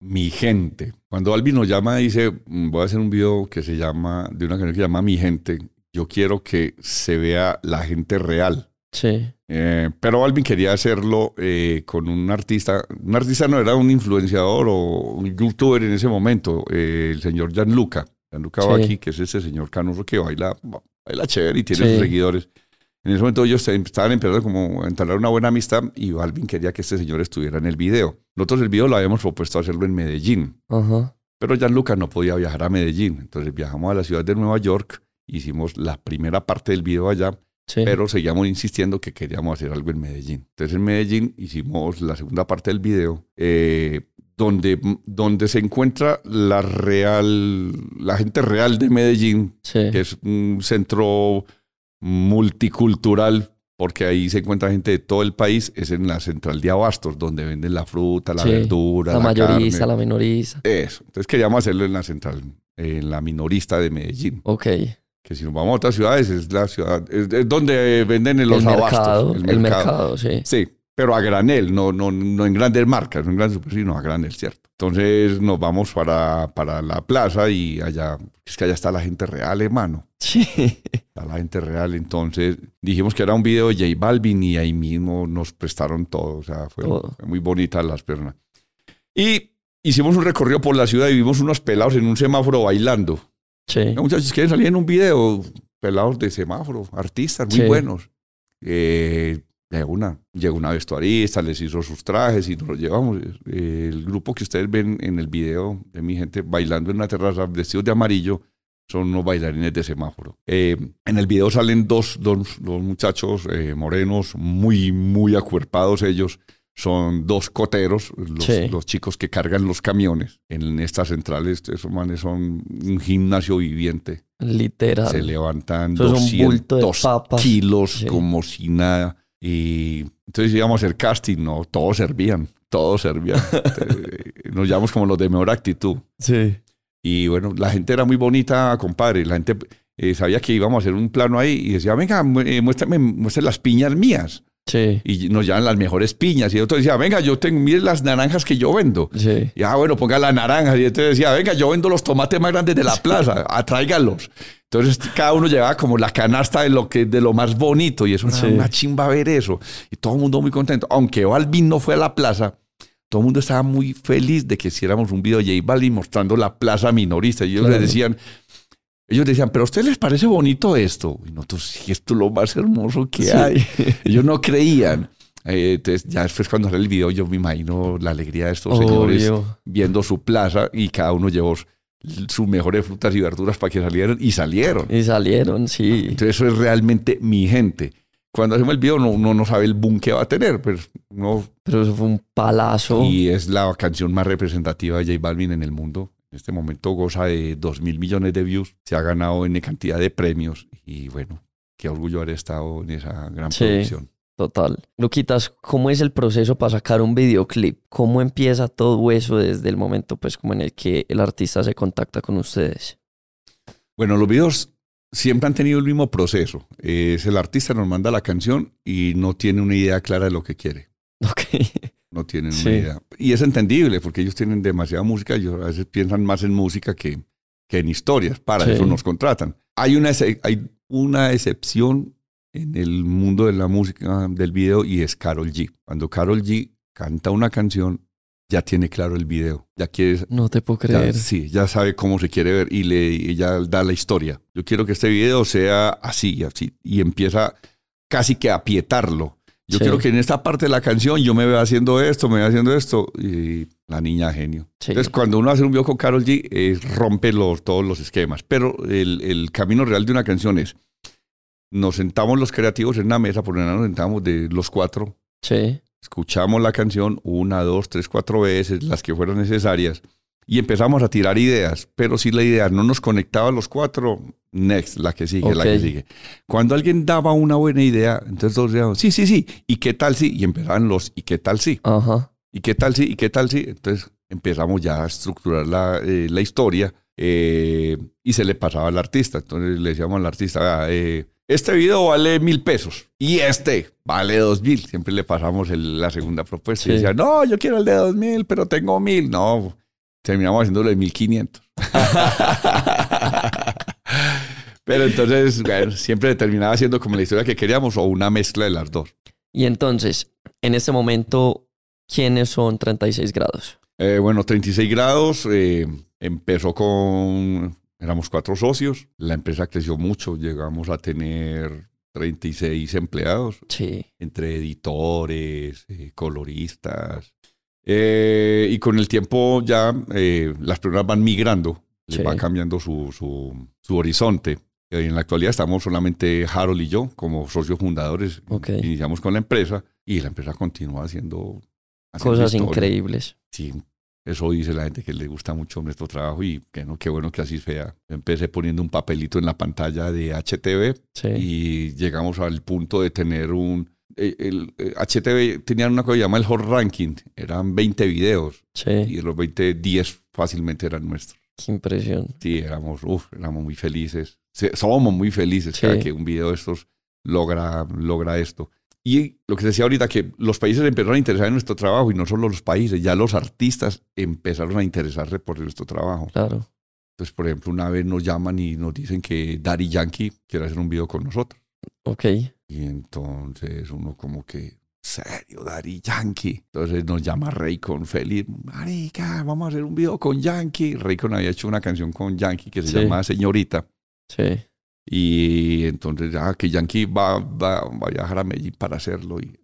Mi gente. Cuando Alvin nos llama, dice: "Mm, Voy a hacer un video que se llama, de una canción que se llama Mi gente. Yo quiero que se vea la gente real. Sí, Eh, pero Alvin quería hacerlo eh, con un artista. Un artista no era un influenciador o un youtuber en ese momento, eh, el señor Gianluca. Gianluca Sí. Bacchi, que es ese señor canoso que baila, baila chévere y tiene Sí. sus seguidores. En ese momento ellos estaban empezando como a entablar una buena amistad y Alvin quería que este señor estuviera en el video. Nosotros el video lo habíamos propuesto hacerlo en Medellín, ajá, pero Gianluca no podía viajar a Medellín. Entonces viajamos a la ciudad de Nueva York, hicimos la primera parte del video allá sí. pero seguíamos insistiendo que queríamos hacer algo en Medellín. Entonces en Medellín hicimos la segunda parte del video, eh, donde, donde se encuentra la real, la gente real de Medellín, sí. que es un centro multicultural, porque ahí se encuentra gente de todo el país, es en la central de Abastos, donde venden la fruta, la Sí, verdura, la la, mayoriza, carne. la menoriza. Eso. Entonces queríamos hacerlo en la central, en la minorista de Medellín. Ok. Que si nos vamos a otras ciudades, es la ciudad, es, es donde venden en los el abastos. mercado, el mercado, sí. Sí, pero a granel, no, no, no en grandes marcas, no en grandes superficies, no a granel, ¿cierto? Entonces nos vamos para, para la plaza y allá, es que allá está la gente real, hermano. Sí. Está la gente real. Entonces dijimos que era un video de J Balvin y ahí mismo nos prestaron todo. O sea, fue, fue muy bonita las personas. Y hicimos un recorrido por la ciudad y vimos unos pelados en un semáforo bailando. Sí. No, muchachos, quieren salir en un video, pelados de semáforo, artistas muy Sí. buenos. Eh, una, llegó una vestuarista, les hizo sus trajes y nos los llevamos. Eh, el grupo que ustedes ven en el video de mi gente bailando en una terraza vestidos de amarillo son unos bailarines de semáforo. Eh, en el video salen dos, dos, dos muchachos eh, morenos, muy, muy acuerpados ellos. Son dos coteros, los, Sí. los chicos que cargan los camiones. En estas centrales, esos manes son un gimnasio viviente. Literal. Se levantan Eso es un bulto de 200 papas. kilos Sí. como si nada. Y entonces íbamos a hacer casting, no, todos servían, todos servían. Eh, Nos llamamos como los de mejor actitud. Sí. Y bueno, la gente era muy bonita, compadre. La gente, eh, sabía que íbamos a hacer un plano ahí y decía, venga, eh, muéstrame, muéstrame las piñas mías. Sí. Y nos llevan las mmejores piñas. Y otro decía, venga, yo tengo, mire las naranjas que yo vendo. Sí. Y ah, bueno, ponga las naranjas. Y entonces decía, venga, yo vendo los tomates más grandes de la plaza, atráigalos. Entonces cada uno llevaba como la canasta de lo, que, de lo más bonito. Y eso era Sí. una chimba ver eso. Y todo el mundo muy contento. Aunque Balvin no fue a la plaza, todo el mundo estaba muy feliz de que hiciéramos un video de J Balvin mostrando la plaza minorista. Y ellos Claro. les decían, ellos decían, pero a ustedes les parece bonito esto. Y nosotros, sí, esto es lo más hermoso que Sí. hay. Ellos no creían. Eh, entonces, ya después cuando sale el video, yo me imagino la alegría de estos señores Obvio. viendo su plaza y cada uno llevó sus mejores frutas y verduras para que salieran y salieron. Y salieron, sí. Entonces eso es realmente mi gente. Cuando hacemos el video no- uno no sabe el boom que va a tener, pero no, Pero eso fue un palazo. y es la canción más representativa de J Balvin en el mundo. En este momento goza de 2 mil millones de views, se ha ganado en cantidad de premios y bueno, qué orgullo haber estado en esa gran Sí. producción. Total. Luquitas, ¿cómo es el proceso para sacar un videoclip? ¿Cómo empieza todo eso desde el momento pues como en el que el artista se contacta con ustedes? Bueno, los videos siempre han tenido el mismo proceso. Es el artista nos manda la canción y no tiene una idea clara de lo que quiere. Ok. No tienen Sí. una idea. Y es entendible porque ellos tienen demasiada música y a veces piensan más en música que, que en historias. Para Sí. eso nos contratan. Hay una, hay una excepción en el mundo de la música, del video, y es Carol G. Cuando Carol G canta una canción, ya tiene claro el video. Ya quiere No te puedo ya- creer. sí, ya sabe cómo se quiere ver y le y ya da la historia. Yo quiero que este video sea así y así. Y empieza casi que a aprietarlo. Yo Sí. quiero que en esta parte de la canción yo me vea haciendo esto, me vea haciendo esto. Y la niña genio. Sí. Entonces, cuando uno hace un video con Carol G, eh, rompe los, todos los esquemas. Pero el, el camino real de una canción es, nos sentamos los creativos en una mesa, por lo general nos sentamos de los cuatro, Sí. escuchamos la canción una, dos, tres, cuatro veces, las que fueran necesarias, y empezamos a tirar ideas. Pero si la idea no nos conectaba a los cuatro, next, la que sigue, la que sigue. Cuando alguien daba una buena idea, entonces todos decíamos, sí, sí, sí, ¿y qué tal sí? Y empezaban los, ¿y qué tal sí? Ajá. ¿Y qué tal sí? ¿Y qué tal sí? Entonces empezamos ya a estructurar la, eh, la historia eh, y se le pasaba al artista. Entonces le decíamos al artista, "Vea, eh, este video vale mil pesos y este vale dos mil. Siempre le pasamos el- la segunda propuesta Sí. y decía, no, yo quiero el de dos mil, pero tengo mil. No, terminamos haciéndolo de mil quinientos. pero entonces, bueno, siempre terminaba siendo como la historia que queríamos o una mezcla de las dos. Y entonces, en este momento, ¿quiénes son 36 grados? Eh, bueno, 36 grados. eh, empezó con. Éramos cuatro socios. La empresa creció mucho. Llegamos a tener 36 empleados, Sí. entre editores, eh, coloristas. Eh, y con el tiempo ya eh, las personas van migrando, les Sí. va cambiando su, su, su horizonte. Eh, En la actualidad estamos solamente Harold y yo como socios fundadores. Iniciamos con la empresa y la empresa continúa haciendo, haciendo Cosas historia. increíbles. Sí, eso dice la gente que le gusta mucho nuestro trabajo y que no, qué bueno que así sea. Empecé poniendo un papelito en la pantalla de HTV Sí. y llegamos al punto de tener un... eh, El, eh, HTV tenía una cosa que llama el Hot Ranking, eran 20 videos Sí. y de los 20, 10 fácilmente eran nuestros. Qué impresión. Sí, éramos, uf, éramos muy felices. Somos muy felices cada que un video de estos logra, logra esto. Y lo que decía ahorita, que los países empezaron a interesar en nuestro trabajo y no solo los países, ya los artistas empezaron a interesarse por nuestro trabajo. Claro. Entonces, por ejemplo, una vez nos llaman y nos dicen que Daddy Yankee quiere hacer un video con nosotros. Ok. Y entonces uno como que, serio, Daddy Yankee. Entonces nos llama Raycon feliz, marica, vamos a hacer un video con Yankee. Raycon había hecho una canción con Yankee que se Sí. llama Señorita. Sí. Y entonces, ah, que Yankee va, va, va a viajar a Medellín para hacerlo. Y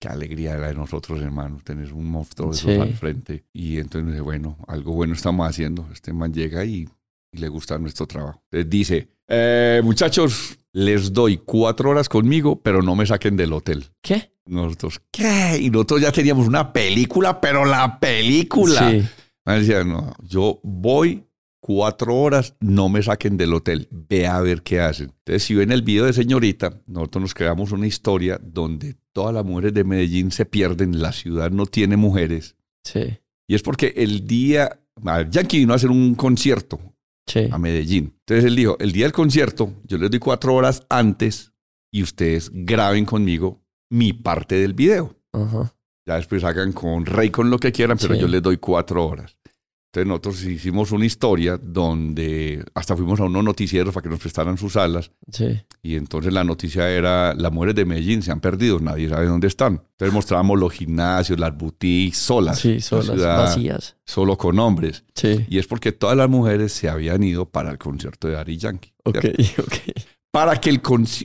qué alegría la de nosotros, hermanos, tener un monstruo de esos Sí. al frente. Y entonces, dice, bueno, algo bueno estamos haciendo. Este man llega y, y le gusta nuestro trabajo. Entonces dice, "Eh, muchachos, les doy cuatro horas conmigo, pero no me saquen del hotel. ¿Qué? Nosotros, ¿qué? Y nosotros ya teníamos una película, pero la película. Sí. Me decía, no, yo voy cuatro horas, no me saquen del hotel, ve a ver qué hacen. Entonces, si ven el video de señorita, nosotros nos creamos una historia donde todas las mujeres de Medellín se pierden, la ciudad no tiene mujeres. Sí. Y es porque el día, a ver, Yankee vino a hacer un concierto Sí. a Medellín. Entonces él dijo, el día del concierto, yo les doy cuatro horas antes y ustedes graben conmigo mi parte del video. Ajá. Ya después hagan con Rey con lo que quieran, pero Sí. yo les doy cuatro horas. Entonces nosotros hicimos una historia donde hasta fuimos a unos noticieros para que nos prestaran sus alas Sí. y entonces la noticia era las mujeres de Medellín se han perdido, nadie sabe dónde están. Entonces mostrábamos los gimnasios, las boutiques solas, Sí, la solas, ciudad vacías. solo con hombres. Sí. Y es porque todas las mujeres se habían ido para el concierto de Ari Yankee. Ok, ¿cierto? ok. Para que, el,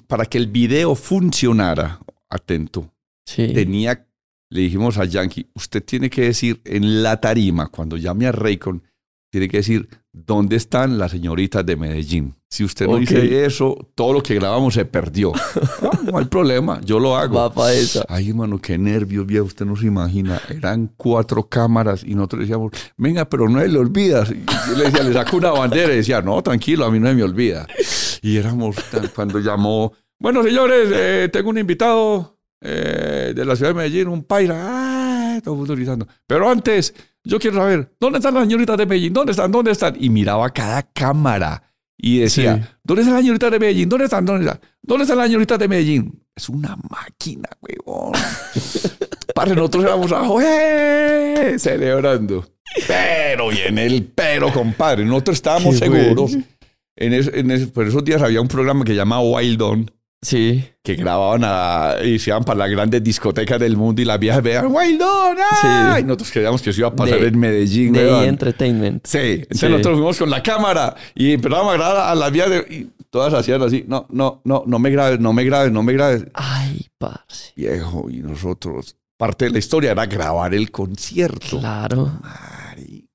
para que el video funcionara, atento, Sí. tenía, le dijimos a Yankee, usted tiene que decir en la tarima, cuando llame a Raycon, tiene que decir dónde están las señoritas de Medellín. Si usted no Ok. dice eso, todo lo que grabamos se perdió. Ah, no hay problema, yo lo hago. Va para esa. Ay, hermano, qué nervios, viejo, usted no se imagina. Eran cuatro cámaras y nosotros decíamos, venga, pero no se le olvida. Y yo le decía, le saco una bandera y decía, no, tranquilo, a mí no se me olvida. Y éramos tan- cuando llamó, bueno, señores, eh, tengo un invitado eh, de la ciudad de Medellín, un paira. Ay, todo gritando. Pero antes, yo quiero saber, ¿dónde están las señoritas de Medellín? ¿Dónde están? ¿Dónde están? Y miraba cada cámara y decía, Sí. ¿dónde están las señoritas de Medellín? ¿Dónde están? ¿Dónde están? ¿Dónde están las señoritas de Medellín? Es una máquina, huevón. Para nosotros éramos abajo, ¡eh! celebrando. Pero viene el pero, compadre. Nosotros estábamos Qué bueno. seguros. En, es- en es- por esos días había un programa que se llama Wild On, Sí. que grababan a, y se iban para las grandes discotecas del mundo y las viejas veían Wild On. ¡ah! Sí. Y nosotros creíamos que eso iba a pasar De- en Medellín. De weón. Entertainment. Sí, entonces Sí. nosotros fuimos con la cámara y empezábamos a grabar a las vías de... Y todas hacían así, no, no, no, no me grabes, no me grabes, no me grabes. Ay, parce. Viejo, y nosotros, parte de la historia era grabar el concierto. Claro. Mari,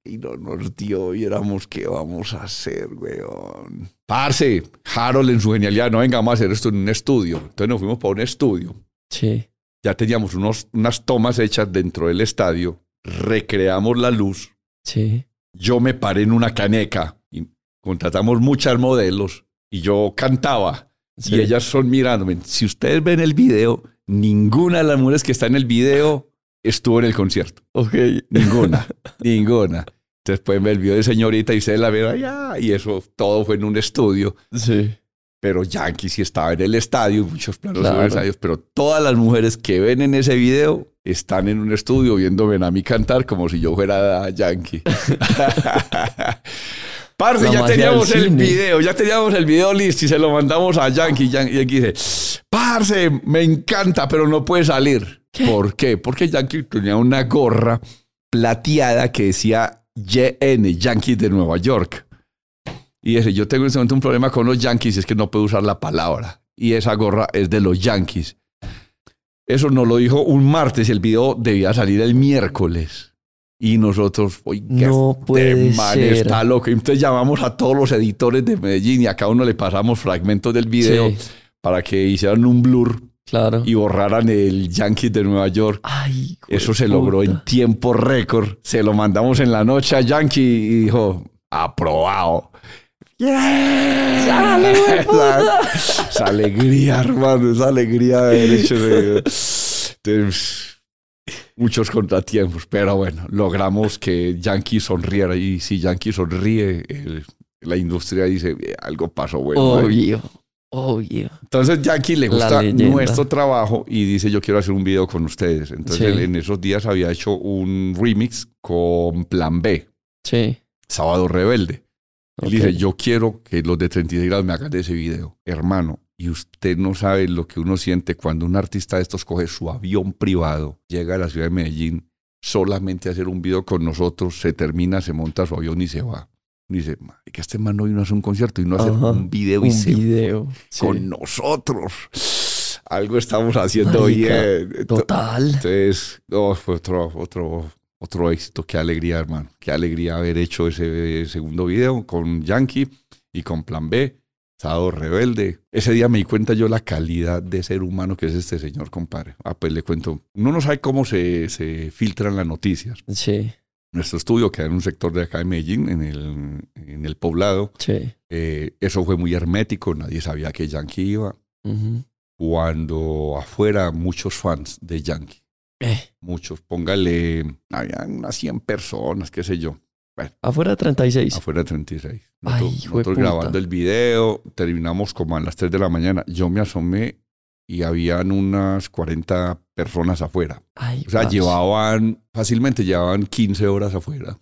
y no nos dio y éramos, ¿qué vamos a hacer, weón? Parce, Harold en su genialidad, no vengamos a hacer esto en un estudio. Entonces nos fuimos para un estudio. Sí. Ya teníamos unos, unas tomas hechas dentro del estadio, recreamos la luz, Sí. yo me paré en una caneca y contratamos muchas modelos y yo cantaba sí. y ellas son mirándome. Si ustedes ven el video, ninguna de las mujeres que está en el video estuvo en el concierto. Ok. Ninguna, ninguna. Entonces pueden ver el video de señorita y ustedes la ven allá y eso todo fue en un estudio. Sí. Pero Yankee sí estaba en el estadio, muchos planos Claro. estadios, pero todas las mujeres que ven en ese video están en un estudio viéndome a mí cantar como si yo fuera Yankee. Parce, La ya teníamos el cine. video, ya teníamos el video listo y se lo mandamos a Yankee. Yankee, Yankee dice, parce, me encanta, pero no puede salir. ¿Por qué? Porque Yankee tenía una gorra plateada que decía YN, Yankees de Nueva York. Y dice, yo tengo en este momento un problema con los Yankees y es que no puedo usar la palabra. Y esa gorra es de los Yankees. Eso nos lo dijo un martes y el video debía salir el miércoles. Y nosotros, oiga, No este puede man ser. está loco. Entonces llamamos a todos los editores de Medellín y a cada uno le pasamos fragmentos del video Sí. para que hicieran un blur Claro. y borraran el Yankees de Nueva York. Ay, Eso se logró en tiempo récord. Se lo mandamos en la noche a Yankee y dijo, aprobado. ¡Yeah! ¡Sale, esa, esa alegría, hermano, esa alegría de haber hecho Entonces, muchos contratiempos, pero bueno, logramos que Yankee sonriera y si Yankee sonríe, el- la industria dice, "Eh, algo pasó bueno. ahí". Obvio. Obvio. Entonces Yankee le gusta nuestro trabajo y dice yo quiero hacer un video con ustedes. Entonces Sí. él en esos días había hecho un remix con Plan B, Sí. Sábado Rebelde. Él Ok. dice yo quiero que los de 36 grados me hagan de ese video. Hermano, y usted no sabe lo que uno siente cuando un artista de estos coge su avión privado, llega a la ciudad de Medellín solamente a hacer un video con nosotros, se termina, se monta su avión y se va. Dice, que este man no vino a hacer un concierto y no Ajá. un video y Un se video. Sí. con nosotros. Algo estamos haciendo Marica, bien. Total. Entonces, no, fue otro, otro, otro éxito. Qué alegría, hermano. Qué alegría haber hecho ese segundo video con Yankee y con Plan B. Sábado Rebelde. Ese día me di cuenta yo la calidad de ser humano que es este señor, compadre. Ah, pues le cuento. Uno no sabe cómo se, se filtran las noticias. Sí. Nuestro estudio queda en un sector de acá de Medellín, en el, en el poblado. Sí. Eh, eso fue muy hermético. Nadie sabía que Yankee iba cuando afuera muchos fans de Yankee, Eh, muchos, póngale, había unas 100 personas, qué sé yo. Afuera de 36. Afuera de 36. Ay, Nosotros, nosotros grabando el video, terminamos como a las 3 de la mañana. Yo me asomé y habían unas 40 personas afuera. Ay, O sea, llevaban, fácilmente llevaban 15 horas afuera,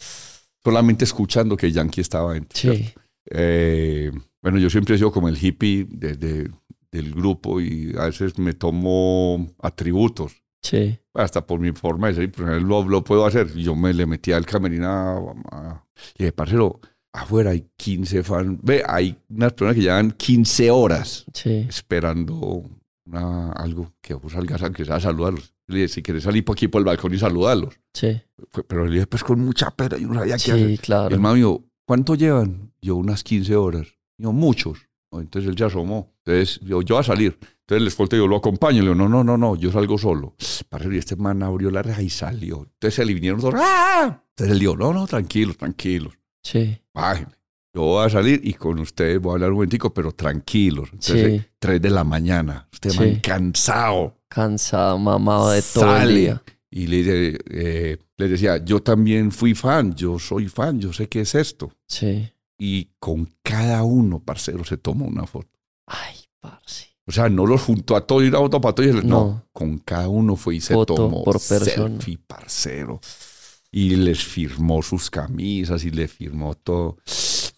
solamente escuchando que Yankee estaba dentro. Sí, Eh, bueno, yo siempre he sido como el hippie de- de- del grupo y a veces me tomo atributos. sí. Hasta por mi forma de ser, pues, lo, lo puedo hacer. Y Yo me le metí al camerino a- y dije, parcero, afuera hay 15 fans. Ve, hay unas personas que llevan 15 horas Sí, esperando una- algo que vos salgas a que sea a saludarlos. Le dije, si quieres salir por aquí por el balcón y saludarlos. sí, Pero le dije, pues con mucha pena, yo no sabía qué hacer. sí, Y el claro. me dijo, ¿cuánto llevan? Yo, unas 15 horas. Yo, muchos. Entonces él se asomó. Entonces yo, yo voy a salir. Entonces el escolta yo lo acompaño. Le digo, no, no, no, no, yo salgo solo. Y este man abrió la reja y salió. Entonces se le vinieron todos. ¡Ah! Entonces él dijo, no, no, tranquilos, tranquilos. Sí, Bájenme. Yo voy a salir y con ustedes voy a hablar un momentico, pero tranquilos. Entonces, sí. 3 de la mañana. Este Sí. man cansado. Cansado, mamado de todo Sale. el día. Y le, dice, eh, les decía, yo también fui fan, yo soy fan, yo sé qué es esto. Sí. Y con cada uno, parcero, se toma una foto. Ay, parce. O sea, no los juntó a todos y una foto para todos. y les- No. No. con cada uno fue y se Foto tomó por persona. selfie, parcero. Y les firmó sus camisas y le firmó todo.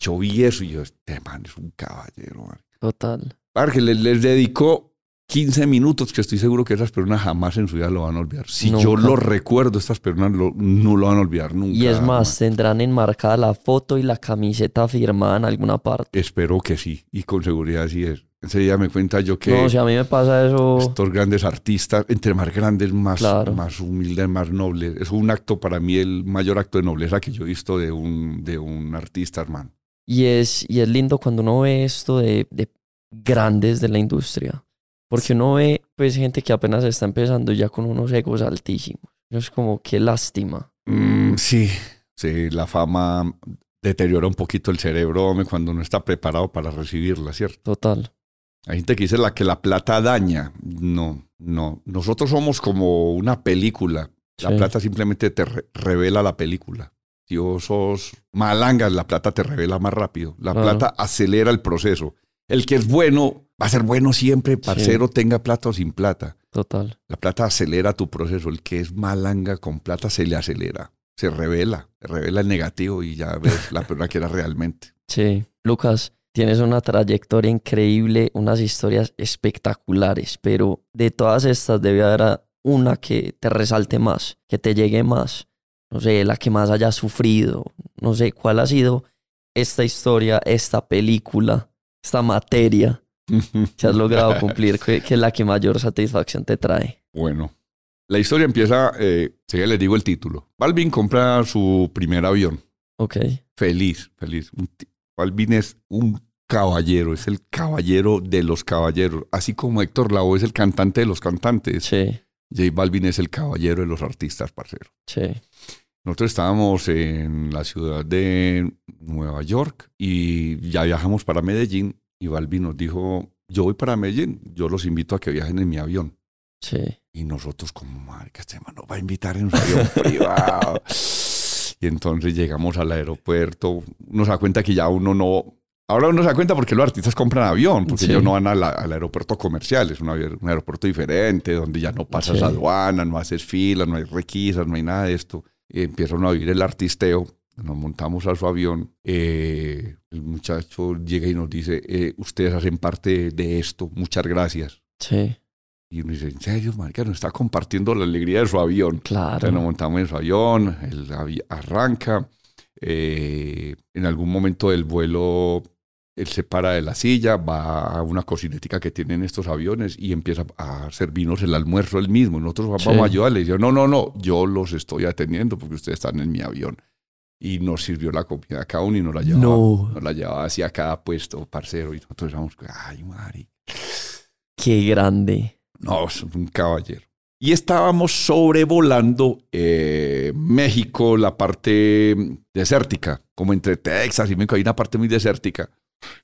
Yo vi eso y yo, este man es un caballero, man. Total. Porque les, les dedicó 15 minutos que estoy seguro que esas personas jamás en su vida lo van a olvidar. Si yo lo recuerdo, estas personas lo- no lo van a olvidar nunca. Y es más, tendrán enmarcada la foto y la camiseta firmada en alguna parte. Espero que sí, y con seguridad sí es. Enseguida me cuenta yo que No, si a mí me pasa eso. estos grandes artistas, entre más grandes, más, Claro. más humildes, más nobles. Es un acto para mí, el mayor acto de nobleza que yo he visto de un, de un artista, hermano. Y es, y es lindo cuando uno ve esto de, de grandes de la industria. Porque uno ve pues gente que apenas está empezando ya con unos egos altísimos. Es como qué lástima. Mm, sí, sí, la fama deteriora un poquito el cerebro hombre, cuando no está preparado para recibirla, ¿cierto? Total. Hay gente que dice la que la plata daña. No, no. Nosotros somos como una película. La Sí. plata simplemente te re- revela la película. Si vos sos malanga, la plata te revela más rápido. La Claro. plata acelera el proceso. El que es bueno va a ser bueno siempre, parcero, tenga plata o sin plata. Total. La plata acelera tu proceso. El que es malanga con plata se le acelera. Se revela, se revela el negativo y ya ves la persona que era realmente. Sí. Lucas, tienes una trayectoria increíble, unas historias espectaculares, pero de todas estas debe haber una que te resalte más, que te llegue más. No sé, la que más hayas sufrido. No sé cuál ha sido esta historia, esta película, esta materia que has logrado cumplir, que, que es la que mayor satisfacción te trae. Bueno, la historia empieza, eh, si ya les digo el título. Balvin compra su primer avión. Ok. Feliz, feliz. Balvin es un caballero, es el caballero de los caballeros. Así como Héctor Lavoe es el cantante de los cantantes, Sí, J Balvin es el caballero de los artistas, parcero. sí. Nosotros estábamos en la ciudad de Nueva York y ya viajamos para Medellín y Balvin nos dijo, yo voy para Medellín, yo los invito a que viajen en mi avión. Sí, Y nosotros como, marica, este man nos va a invitar en su avión privado. Y entonces llegamos al aeropuerto, uno se da cuenta que ya uno no... Ahora uno se da cuenta porque los artistas compran avión, porque Sí. ellos no van la- al aeropuerto comercial, es un, un aeropuerto diferente, donde ya no pasas Sí. aduana, no haces fila, no hay requisas, no hay nada de esto. Uno a vivir el artisteo, nos montamos a su avión, eh, el muchacho llega y nos dice, eh, ustedes hacen parte de esto, muchas gracias. sí, Y uno dice, en serio, marica, nos está compartiendo la alegría de su avión. Entonces nos claro. montamos en su avión, el avi- arranca. eh, en algún momento del vuelo, él se para de la silla, va a una cocinética que tienen estos aviones y empieza a servirnos el almuerzo él mismo. Nosotros vamos Sí. a ayudarle. Y yo, no, no, no, yo los estoy atendiendo porque ustedes están en mi avión. Y nos sirvió la comida a cada uno y nos la llevaba, No, nos la llevaba hacia cada puesto, parcero. Y nosotros decíamos, ay, Mari. qué grande. No, es un caballero. Y estábamos sobrevolando eh, México, la parte desértica, como entre Texas y México, hay una parte muy desértica.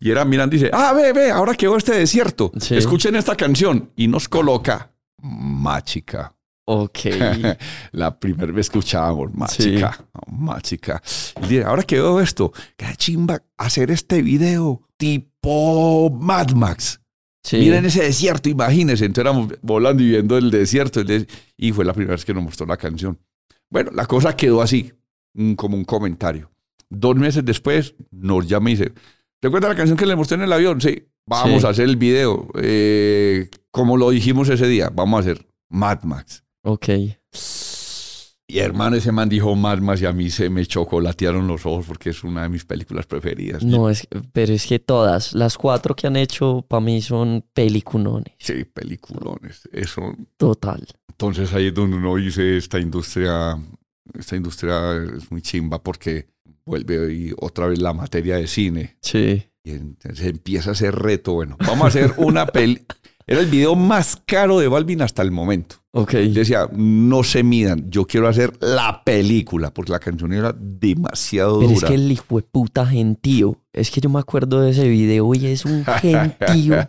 Y era mirando y dice, ah, ve, ve, ahora que veo este desierto, Sí. escuchen esta canción. Y nos coloca Máchica. Ok. la primera vez que escuchábamos Machica, Machica. Y dije, ahora que veo esto, qué chimba hacer este video tipo Mad Max. Sí. Miren ese desierto, imagínense. Entonces éramos volando y viendo el desierto. Y fue la primera vez que nos mostró la canción. Bueno, la cosa quedó así, mm, como un comentario. Dos meses después nos llama y dice, ¿te acuerdas la canción que le mostré en el avión? Sí, vamos Sí. a hacer el video. Eh, como lo dijimos ese día, vamos a hacer Mad Max. Ok. Y hermano, ese man dijo Mad Max y a mí se me chocolatearon los ojos porque es una de mis películas preferidas. No, es, pero es que todas, las cuatro que han hecho para mí son peliculones. Sí, peliculones. Eso. Total. Entonces ahí es donde uno dice esta industria, esta industria es muy chimba porque vuelve y otra vez la materia de cine. Sí. Y entonces empieza ese reto. Bueno, vamos a hacer una peli. Era el video más caro de Balvin hasta el momento. Ok. Decía, no se midan, yo quiero hacer la película, porque la canción era demasiado Pero es dura. que el hijo de puta gentío. Es que yo me acuerdo de ese video y es un gentío.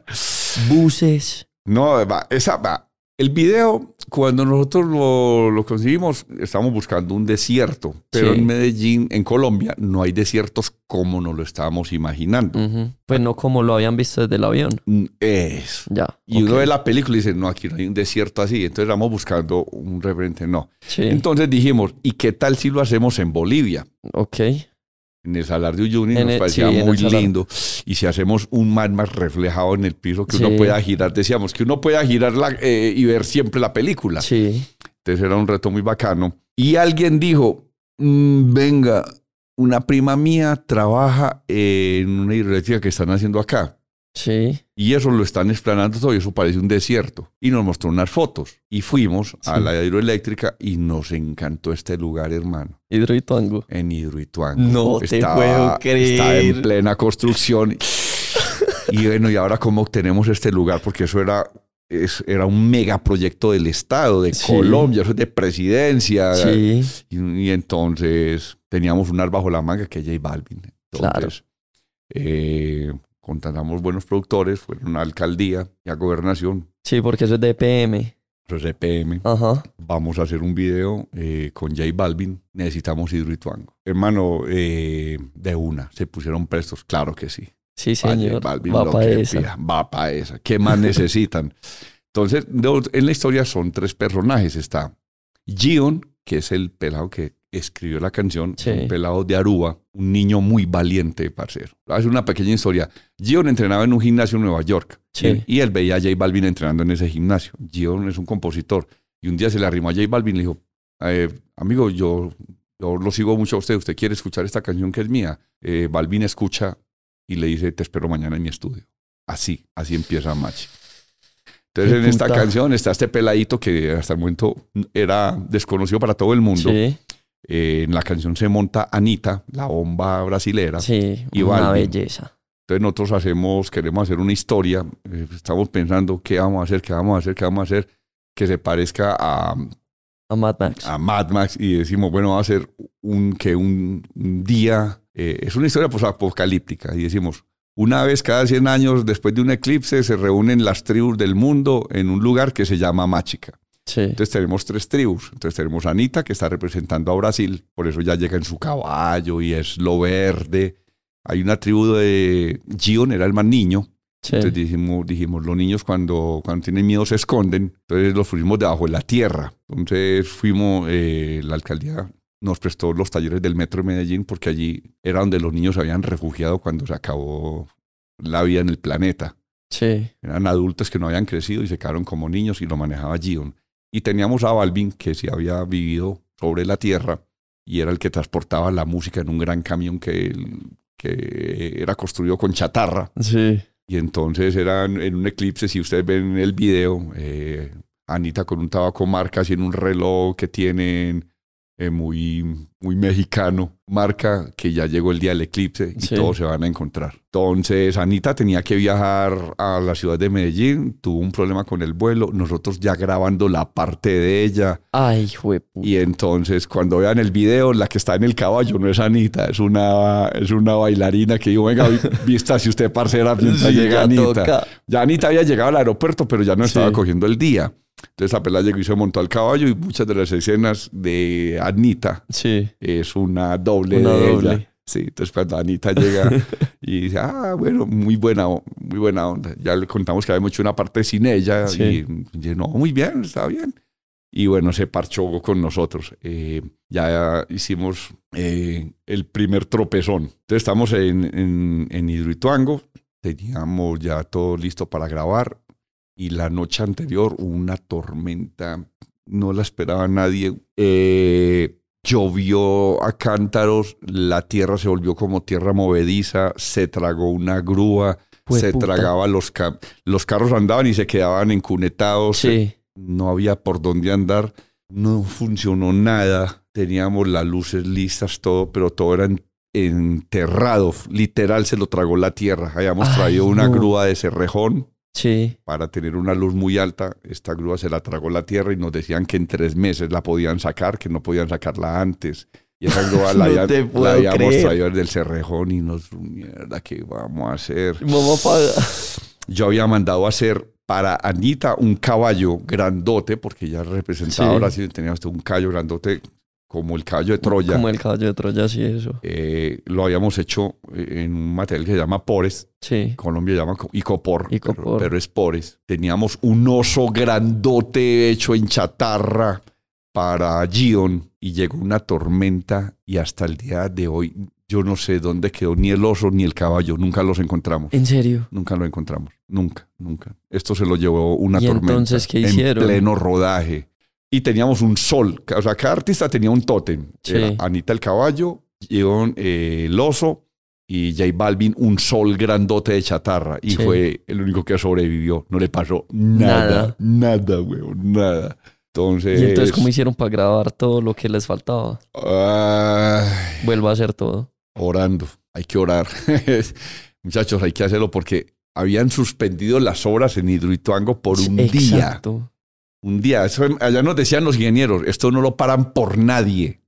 Buses. No, va, esa va. El video, cuando nosotros lo, lo conseguimos, estamos buscando un desierto, pero Sí. en Medellín, en Colombia, no hay desiertos como nos lo estábamos imaginando. Pues no como lo habían visto desde el avión. Mm, Es. Ya. Y uno ve la película y dice, no, aquí no hay un desierto así. Entonces estamos buscando un referente, no. Sí. Entonces dijimos, ¿y qué tal si lo hacemos en Bolivia? ok. En el Salar de Uyuni En nos el- parecía sí, muy lindo. Y si hacemos un man más reflejado en el piso, que uno pueda girar, decíamos que uno pueda girar la- eh, y ver siempre la película. Sí. Entonces era un reto muy bacano. Y alguien dijo, "Mm, venga, una prima mía trabaja en una hidroeléctrica que están haciendo acá. Sí. Y eso lo están explanando todo y eso parece un desierto. Y nos mostró unas fotos. Y fuimos a la hidroeléctrica y nos encantó este lugar, hermano. Hidroituango. En Hidroituango. No te puedo creer. Estaba en plena construcción. y bueno, y ahora cómo obtenemos este lugar, porque eso era, es- era un megaproyecto del Estado, de Sí. Colombia, eso es de presidencia. Sí. Y, y entonces teníamos un ar bajo la manga que es J Balvin. Entonces, eh, contratamos buenos productores, fueron a alcaldía y a gobernación, Sí, porque eso es de PM. los EPM. Ajá. Vamos a hacer un video eh, con J Balvin. Necesitamos Hidroituango. Hermano, eh, de una, se pusieron prestos. Claro que sí. Sí, Va J señor. Balvin, Va para esa. pida, Va para esa. ¿Qué más necesitan? Entonces, en la historia son tres personajes. Está Gion, que es el pelado que escribió la canción, Sí. un pelado de Aruba, un niño muy valiente, parcero. Es una pequeña historia. Gion entrenaba en un gimnasio en Nueva York Sí. y, y él veía a J Balvin entrenando en ese gimnasio. Gion es un compositor y un día se le arrimó a J Balvin y le dijo, eh, amigo, yo, yo lo sigo mucho a usted, ¿usted quiere escuchar esta canción que es mía? Eh, Balvin escucha y le dice, te espero mañana en mi estudio. Así, así empieza Machi. Entonces Qué en esta puta. canción está este peladito que hasta el momento era desconocido para todo el mundo. Sí. Eh, en la canción se monta Anita, la bomba brasilera. Sí. Y una Balvin. belleza. Entonces nosotros hacemos, queremos hacer una historia, eh, estamos pensando qué vamos a hacer, qué vamos a hacer, qué vamos a hacer, que se parezca a, A Mad Max. a Mad Max y decimos, bueno, va a ser un, que un, un día, eh, es una historia pues, apocalíptica y decimos, una vez cada 100 años después de un eclipse se reúnen las tribus del mundo en un lugar que se llama Máchica. Sí. Entonces tenemos tres tribus. Entonces tenemos a Anita, que está representando a Brasil, por eso ya llega en su caballo y es lo verde. Hay una tribu de Gion, era el más niño. Sí. Entonces dijimos, dijimos, los niños cuando, cuando tienen miedo se esconden. Entonces los fuimos debajo de la tierra. Entonces fuimos, eh, la alcaldía nos prestó los talleres del metro de Medellín porque allí era donde los niños se habían refugiado cuando se acabó la vida en el planeta. Sí. Eran adultos que no habían crecido y se quedaron como niños y lo manejaba Gion. Y teníamos a Balvin, que sí había vivido sobre la tierra y era el que transportaba la música en un gran camión que, que era construido con chatarra. Sí. Y entonces eran en un eclipse, si ustedes ven el video, eh, Anita con un tabaco marcas y en un reloj que tienen eh, muy, muy mexicano, marca que ya llegó el día del eclipse y Sí. todos se van a encontrar. Entonces Anita tenía que viajar a la ciudad de Medellín, tuvo un problema con el vuelo, nosotros ya grabando la parte de ella Ay, jueputa. y entonces cuando vean el video, la que está en el caballo no es Anita, es una, es una bailarina que dijo, venga, vi- vista si usted parcera mientras Sí, llega ya Anita. toca. Ya Anita había llegado al aeropuerto, pero ya no estaba Sí. cogiendo el día. Entonces la pelada llegó y se montó al caballo y muchas de las escenas de Anita Sí. es una doble Una de doble. ella. Sí, entonces cuando Anita llega y dice, ah, bueno, muy buena, muy buena onda. Ya le contamos que habíamos hecho una parte sin ella Sí. y, y no, muy bien, está bien. Y bueno, se parchó con nosotros. Eh, ya hicimos eh, el primer tropezón. Entonces estamos en, en, en Hidroituango, teníamos ya todo listo para grabar y la noche anterior hubo una tormenta, no la esperaba nadie. Eh, llovió a cántaros, la tierra se volvió como tierra movediza, se tragó una grúa, se tragaba los, ca- los carros andaban y se quedaban encunetados, Sí. no había por dónde andar, no funcionó nada, teníamos las luces listas, todo, pero todo era en- enterrado, literal se lo tragó la tierra. Habíamos Ay, traído una no. grúa de Cerrejón Sí. para tener una luz muy alta, esta grúa se la tragó la tierra y nos decían que en tres meses la podían sacar, que no podían sacarla antes. Y esa grúa la, No habíamos traído desde el Cerrejón y nos, mierda, ¿qué vamos a hacer? Mamá paga. Yo había mandado a hacer para Anita un caballo grandote, porque ella representaba Sí. ahora sí tenía un caballo grandote como el caballo de Troya. Como el caballo de Troya, sí, eso. Eh, lo habíamos hecho en un material que se llama Pores, Sí. Colombia llama co- icopor, Icopor. Pero, pero es pores. Teníamos un oso grandote hecho en chatarra para Gion y llegó una tormenta y hasta el día de hoy yo no sé dónde quedó ni el oso ni el caballo, nunca los encontramos. ¿En serio? Nunca lo encontramos, nunca, nunca. Esto se lo llevó una ¿Y tormenta. entonces qué En hicieron? pleno rodaje. Y teníamos un sol, o sea, cada artista tenía un tótem. Sí. Era Anita el caballo, Gion eh, el oso y J Balvin un sol grandote de chatarra. Y Sí. fue el único que sobrevivió. No le pasó nada, nada, weón, nada. Entonces... ¿Y entonces cómo hicieron para grabar todo lo que les faltaba? Vuelvo a hacer todo. orando. Hay que orar. Muchachos, hay que hacerlo porque habían suspendido las obras en Hidroituango por un día. Un día. Eso, allá nos decían los ingenieros, esto no lo paran por nadie.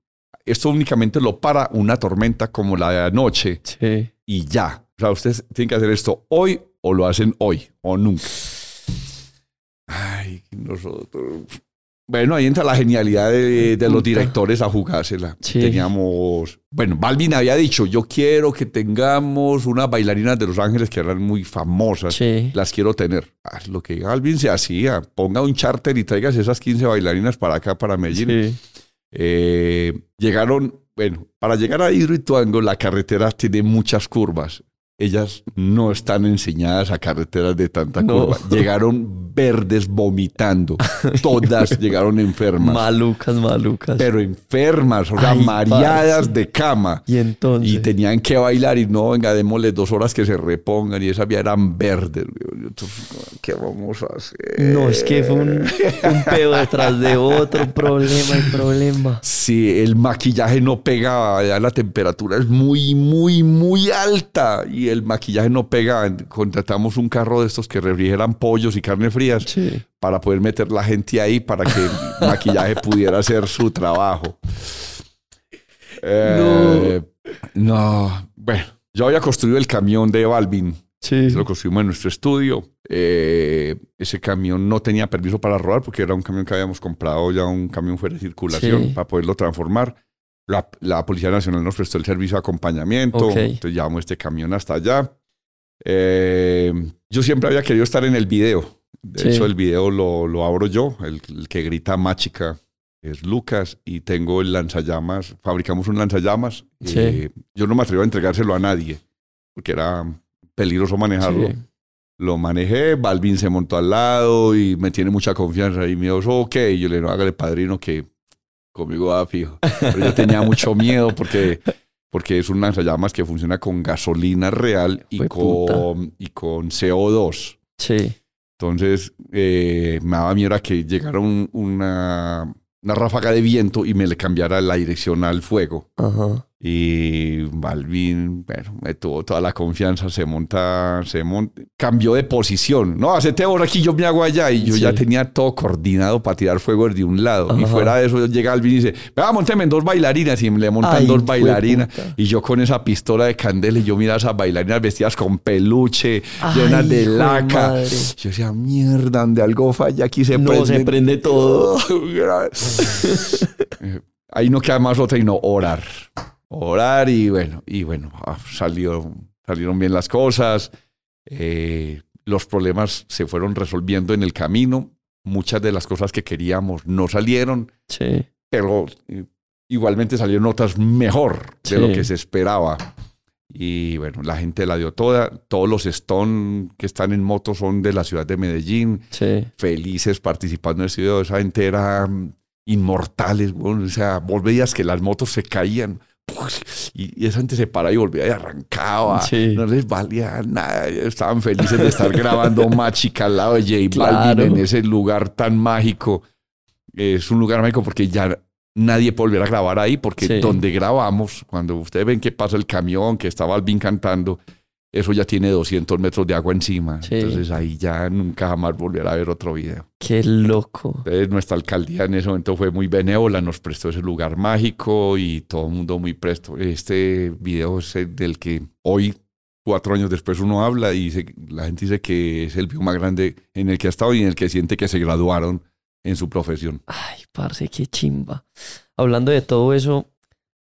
Esto únicamente lo para una tormenta como la de anoche Sí. y ya. O sea, ustedes tienen que hacer esto hoy o lo hacen hoy o nunca. Ay, nosotros. Bueno, ahí entra la genialidad de, de los directores a jugársela. Sí. Teníamos. Bueno, Balvin había dicho: Yo quiero que tengamos unas bailarinas de Los Ángeles que eran muy famosas. Sí. Las quiero tener. Ah, lo que Balvin se hacía. Ponga un charter y traigas esas 15 bailarinas para acá, para Medellín. Sí. Eh, llegaron, bueno, para llegar a Hidroituango la carretera tiene muchas curvas. Ellas no están enseñadas a carreteras de tanta No. curva. Llegaron verdes vomitando. Todas llegaron enfermas. Malucas, malucas. Pero enfermas, o sea, Ay, mareadas parce. de cama. y entonces. Y tenían que bailar y no, venga, démosle dos horas que se repongan y esas ya eran verdes. Entonces, ¿Qué vamos a hacer? No, es que fue un, un peo detrás de otro, problema y problema. Sí, el maquillaje no pegaba, ya la temperatura es muy, muy, muy alta y el maquillaje no pega. Contratamos un carro de estos que refrigeran pollos y carne frías Sí. para poder meter la gente ahí para que el maquillaje pudiera hacer su trabajo. Eh, no. bueno, yo había construido el camión de Balvin, Sí. lo construimos en nuestro estudio. Eh, ese camión no tenía permiso para rodar porque era un camión que habíamos comprado ya, un camión fuera de circulación Sí. para poderlo transformar. La, la Policía Nacional nos prestó el servicio de acompañamiento, Ok. entonces llevamos este camión hasta allá. Eh, yo siempre había querido estar en el video. De Sí. hecho, el video lo, lo abro yo, el, el que grita Máchica es Lucas y tengo el lanzallamas, fabricamos un lanzallamas. Sí. Eh, yo no me atrevo a entregárselo a nadie porque era peligroso manejarlo. Sí. Lo manejé, Balvin se montó al lado y me tiene mucha confianza y me dijo, ok, y yo le digo, hágale padrino que conmigo va fijo. Pero yo tenía mucho miedo porque, porque es un lanzallamas que funciona con gasolina real y con, y con CO2. Sí. Entonces eh, me daba miedo a que llegara un- una, una ráfaga de viento y me le cambiara la dirección al fuego. Ajá. Y Balvin, bueno, me tuvo toda la confianza, se monta, se monta, cambió de posición. No, hacete ahora aquí, yo me hago allá. Y yo ya tenía todo coordinado para tirar fuego de un lado. Y fuera de eso llega Alvin y dice, vea, monteme dos bailarinas. Y le montan dos bailarinas. Y yo con esa pistola de candela, y yo mira a esas bailarinas vestidas con peluche, llenas de laca. Yo decía, mierda, de algo falla aquí se no, se prende todo. Ahí no queda más otra y no orar orar y bueno, y bueno, ah, salió, salieron bien las cosas. Eh, los problemas se fueron resolviendo en el camino. Muchas de las cosas que queríamos no salieron. Sí. Pero eh, igualmente salieron otras mejor de lo que se esperaba. Y bueno, la gente la dio toda. Todos los Stone que están en moto son de la ciudad de Medellín. Sí. Felices participando en el video. Esa gente era inmortales. Bueno, o sea, vos veías que las motos se caían y, esa gente se para y volvía y arrancaba. No les valía nada. Estaban felices de estar grabando Machica al lado de J Balvin en ese lugar tan mágico. Es un lugar mágico porque ya nadie puede volver a grabar ahí, porque donde grabamos, cuando ustedes ven que pasa el camión, que está Balvin cantando, eso ya tiene 200 metros de agua encima. Entonces ahí ya nunca jamás volverá a ver otro video. Qué loco. Entonces nuestra alcaldía en ese momento fue muy benévola, nos prestó ese lugar mágico y todo el mundo muy presto. Este video es el del que hoy, cuatro años después, uno habla y dice, la gente dice que es el video más grande en el que ha estado y en el que siente que se graduaron en su profesión. Ay, parce, qué chimba. Hablando de todo eso,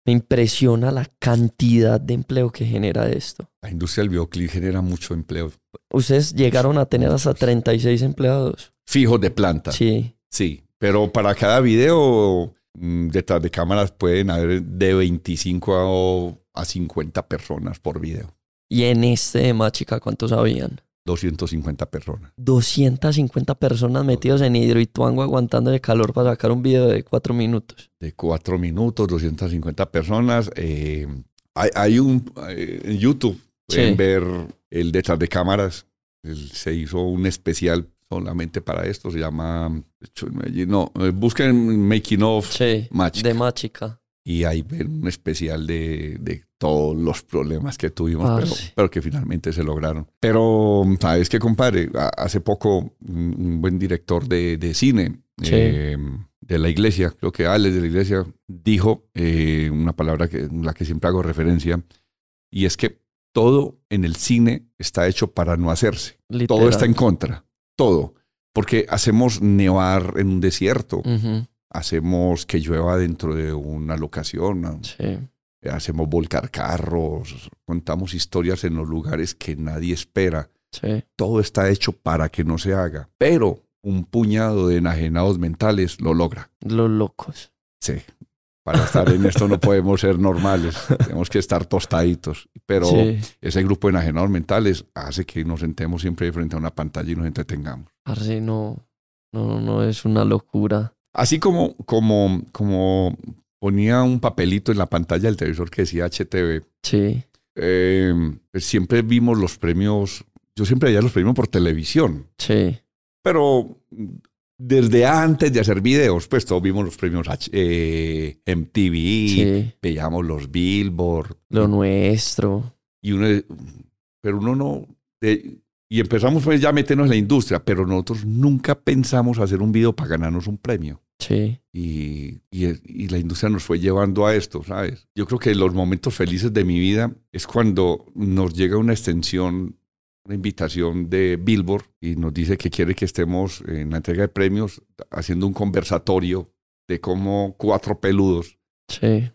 me impresiona la cantidad de empleo que genera esto. La industria del videoclip genera mucho empleo. Ustedes llegaron a tener hasta 36 empleados. Fijos de planta. Sí. Sí, pero para cada video mm, detrás de cámaras pueden haber de 25 a, a 50 personas por video. Y en este de Machica, ¿cuántos habían? 250 personas. 250 personas metidos en Hidroituango aguantando el calor para sacar un video de cuatro minutos. De cuatro minutos, 250 personas. Eh, hay, un eh, en YouTube, pueden ver el detrás de cámaras. se hizo un especial solamente para esto. Se llama. No, eh, busquen Making of sí, De Machica y hay un especial de, de, todos los problemas que tuvimos, ah, pero, pero, que finalmente se lograron. Pero, ¿sabes qué, compadre? Hace poco un buen director de, de cine em, de la iglesia, creo que Alex de la iglesia, dijo eh, una palabra que la que siempre hago referencia, y es que todo en el cine está hecho para no hacerse. Todo está en contra, todo. Porque hacemos nevar en un desierto hacemos que llueva dentro de una locación. Hacemos volcar carros, contamos historias en los lugares que nadie espera. Todo está hecho para que no se haga. Pero un puñado de enajenados mentales lo logra. Los locos. Sí. Para estar en esto no podemos ser normales. Tenemos que estar tostaditos. Pero ese grupo de enajenados mentales hace que nos sentemos siempre frente a una pantalla y nos entretengamos. Así no, no, no es una locura. Así como, como, como ponía un papelito en la pantalla del televisor que decía HTV. Sí. Eh, pues siempre vimos los premios, yo siempre veía los premios por televisión. Sí. Pero desde antes de hacer videos, pues todos vimos los premios eh, MTV, veíamos los Billboard. Lo nuestro. Y uno, pero uno no, y empezamos pues ya a meternos en la industria, pero nosotros nunca pensamos hacer un video para ganarnos un premio. Sí. Y, y, la industria nos fue llevando a esto, ¿sabes? Yo creo que los momentos felices de mi vida es cuando nos llega una extensión, una invitación de Billboard y nos dice que quiere que estemos en la entrega de premios haciendo un conversatorio de cómo cuatro peludos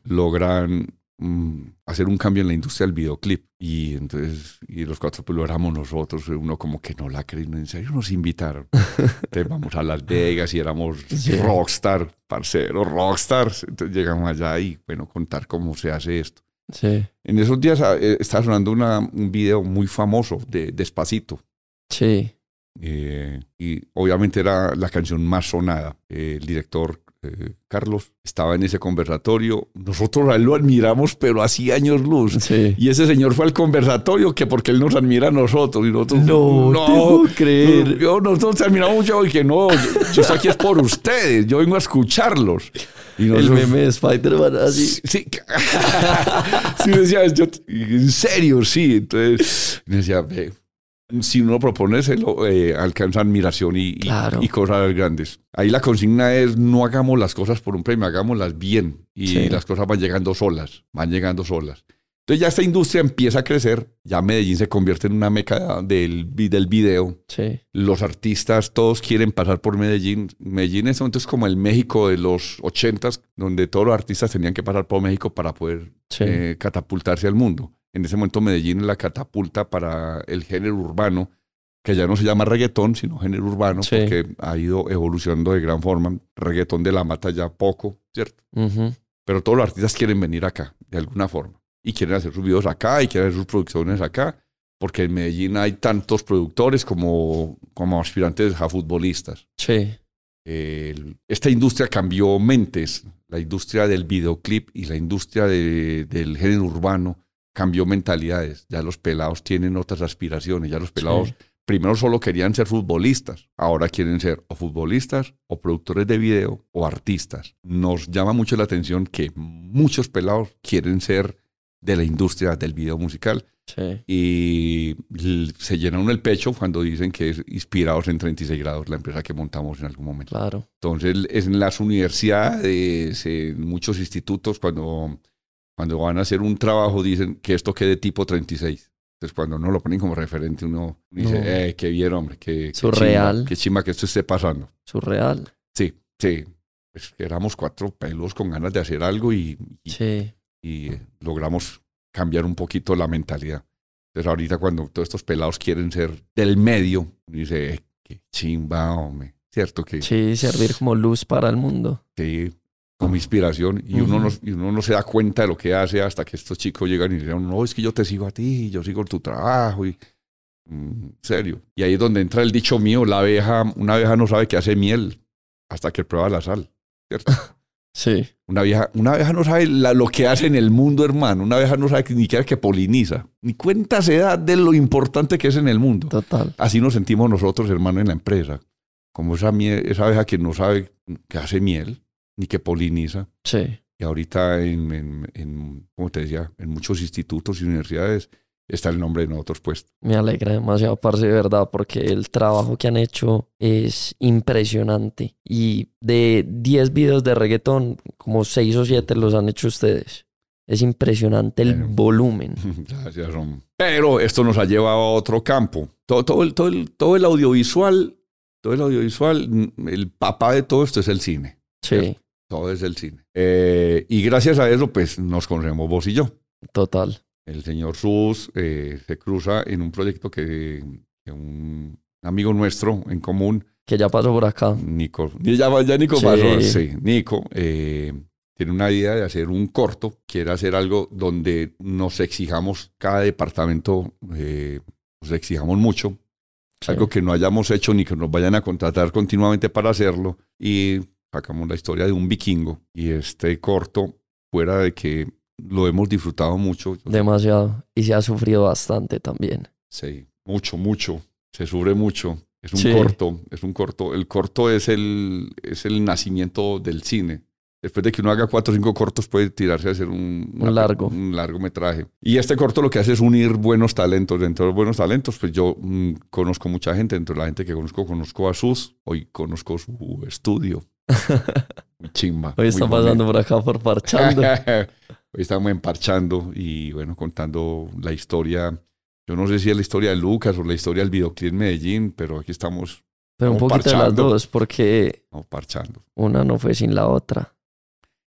logran Mm, hacer un cambio en la industria del videoclip. Y entonces, y los cuatro pues lo éramos nosotros, uno como que no la cree, en serio nos invitaron. entonces vamos a Las Vegas y éramos rockstar, parceros, rockstars. Entonces llegamos allá y bueno, contar cómo se hace esto. Sí. En esos días ah, eh, estaba sonando una, un video muy famoso de Despacito. Sí. Eh, y obviamente era la canción más sonada. el director eh, Carlos, estaba en ese conversatorio. Nosotros a él lo admiramos, pero hacía años luz. Sí. Y ese señor fue al conversatorio que porque él nos admira a nosotros. Y nosotros, No, te puedo creer. Yo, nosotros te admiramos mucho y que no, yo, yo estoy aquí es por ustedes. Yo vengo a escucharlos. Y El meme de Spider-Man así. Sí, sí. Sí, decía, yo, en serio, sí. Entonces, me decía, ve, si uno propone, se lo eh, alcanza admiración y, y- Claro. y cosas grandes. Ahí la consigna es, no hagamos las cosas por un premio, hagámoslas bien. Y Sí. las cosas van llegando solas, van llegando solas. Entonces ya esta industria empieza a crecer, ya Medellín se convierte en una meca del, del video, Sí. los artistas todos quieren pasar por Medellín. Medellín es como el México de los ochentas, donde todos los artistas tenían que pasar por México para poder Sí. eh, catapultarse al mundo. En ese momento Medellín es la catapulta para el género urbano, que ya no se llama reggaetón, sino género urbano, Sí. porque ha ido evolucionando de gran forma. Reggaetón de la mata ya poco, ¿cierto? Pero todos los artistas quieren venir acá, de alguna forma. Y quieren hacer sus videos acá y quieren hacer sus producciones acá, porque en Medellín hay tantos productores como, como aspirantes a futbolistas. Sí. El- esta industria cambió mentes, la industria del videoclip y la industria de- del género urbano cambió mentalidades. Ya los pelados tienen otras aspiraciones, ya los pelados Sí. primero solo querían ser futbolistas, ahora quieren ser o futbolistas o productores de video o artistas. Nos llama mucho la atención que muchos pelados quieren ser de la industria del video musical Sí. y se llenan el pecho cuando dicen que es inspirados en 36 grados, la empresa que montamos en algún momento. Claro. Entonces, es en las universidades, en muchos institutos, cuando, cuando van a hacer un trabajo, dicen que esto quede tipo 36. Entonces, cuando no lo ponen como referente, uno dice, No. eh, qué bien, hombre, qué, qué Surreal. qué chimba que esto esté pasando. Surreal. Sí, sí. Pues éramos cuatro pelos con ganas de hacer algo y, y- Sí. y, eh, logramos cambiar un poquito la mentalidad. Entonces, ahorita cuando todos estos pelados quieren ser del medio, dice, eh, qué chimba, hombre. Cierto que Sí, servir como luz para el mundo. Sí, como inspiración. Y, uno Ujú. no, y uno no se da cuenta de lo que hace hasta que estos chicos llegan y dicen, no, es que yo te sigo a ti, yo sigo tu trabajo. Y, mm, serio. Y ahí es donde entra el dicho mío, la abeja, una abeja no sabe que hace miel hasta que prueba la sal. ¿cierto? Sí. Una abeja, una abeja no sabe la- lo que hace en el mundo, hermano. Una abeja no sabe que- ni siquiera que poliniza. Ni cuenta se da de lo importante que es en el mundo. Total. Así nos sentimos nosotros, hermano, en la empresa. Como esa, miel- esa abeja que no sabe que hace miel, ni que poliniza. Sí. Y ahorita, en, en, en, como te decía, en muchos institutos y universidades está el nombre de nosotros puesto. Me alegra demasiado, parce, de verdad, porque el trabajo que han hecho es impresionante. Y de 10 videos de reggaetón, como 6 o 7 los han hecho ustedes. Es impresionante el Bueno. volumen. Gracias, hombre. Pero esto nos ha llevado a otro campo. Todo, todo, el, todo, el, todo el audiovisual, todo el audiovisual, el papá de todo esto es el cine. Sí, Todo es el cine. Eh, y gracias a eso, pues nos conocemos vos y yo. total. El señor Sus eh, se cruza en un proyecto que, que un amigo nuestro en común, Que ya pasó por acá. Nico, ya, ya Nico Sí. pasó, sí, Nico, eh, tiene una idea de hacer un corto, quiere hacer algo donde nos exijamos, cada departamento eh, nos exijamos mucho, Sí. algo que no hayamos hecho ni que nos vayan a contratar continuamente para hacerlo, y sacamos la historia de un vikingo, y este corto, fuera de que lo hemos disfrutado mucho, Demasiado. Y se ha sufrido bastante también. Sí, mucho, mucho. Se sufre mucho. Es un Sí. corto, es un corto. El corto es el, es el nacimiento del cine. Después de que uno haga cuatro o cinco cortos, puede tirarse a hacer un, Un largo. un largometraje. Y este corto lo que hace es unir buenos talentos. Dentro de los buenos talentos, pues yo mm, conozco mucha gente. Dentro de la gente que conozco, conozco a Sus. Hoy conozco su estudio. Chimba. Hoy está pasando por acá por parchando. Hoy estamos emparchando y bueno, contando la historia. Yo no sé si es la historia de Lucas o la historia del videoclip en Medellín, pero aquí estamos Pero un poquito de las parchando. dos, porque no, parchando. una no fue sin la otra.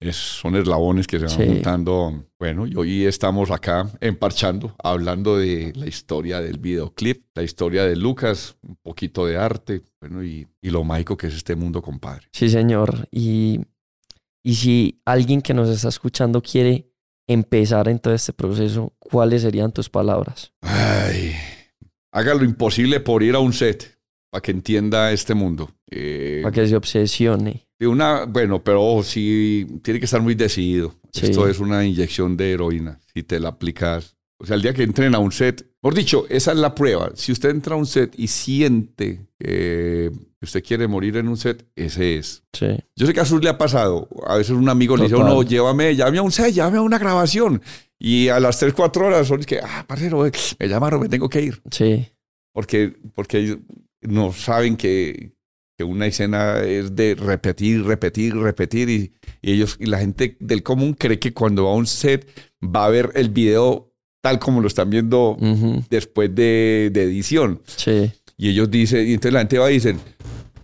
Es, son eslabones que se van Sí. juntando. Bueno, y hoy estamos acá emparchando, hablando de la historia del videoclip, la historia de Lucas, un poquito de arte, bueno, y, y lo mágico que es este mundo, compadre. Sí, señor. Y, y si alguien que nos está escuchando quiere empezar en todo este proceso, ¿cuáles serían tus palabras? Ay, haga lo imposible por ir a un set. Para que entienda este mundo. Eh, Para que se obsesione. de una, bueno, pero ojo, sí tiene que estar muy decidido. Sí. Esto es una inyección de heroína. Si te la aplicas, o sea, el día que entren a un set, por dicho, esa es la prueba. Si usted entra a un set y siente que usted quiere morir en un set, ese es. Sí. Yo sé que a Sus le ha pasado. A veces un amigo le dice, Total. no, llévame, llévame a un set, llévame a una grabación. Y a las 3, 4 horas son que, ah, parcero, me llamaron, me tengo que ir. Sí. Porque, porque no saben que, que una escena es de repetir, repetir, repetir. Y, y ellos, y la gente del común cree que cuando va a un set va a ver el video tal como lo están viendo después de, de edición. Sí. Y ellos dicen, y entonces la gente va y dicen,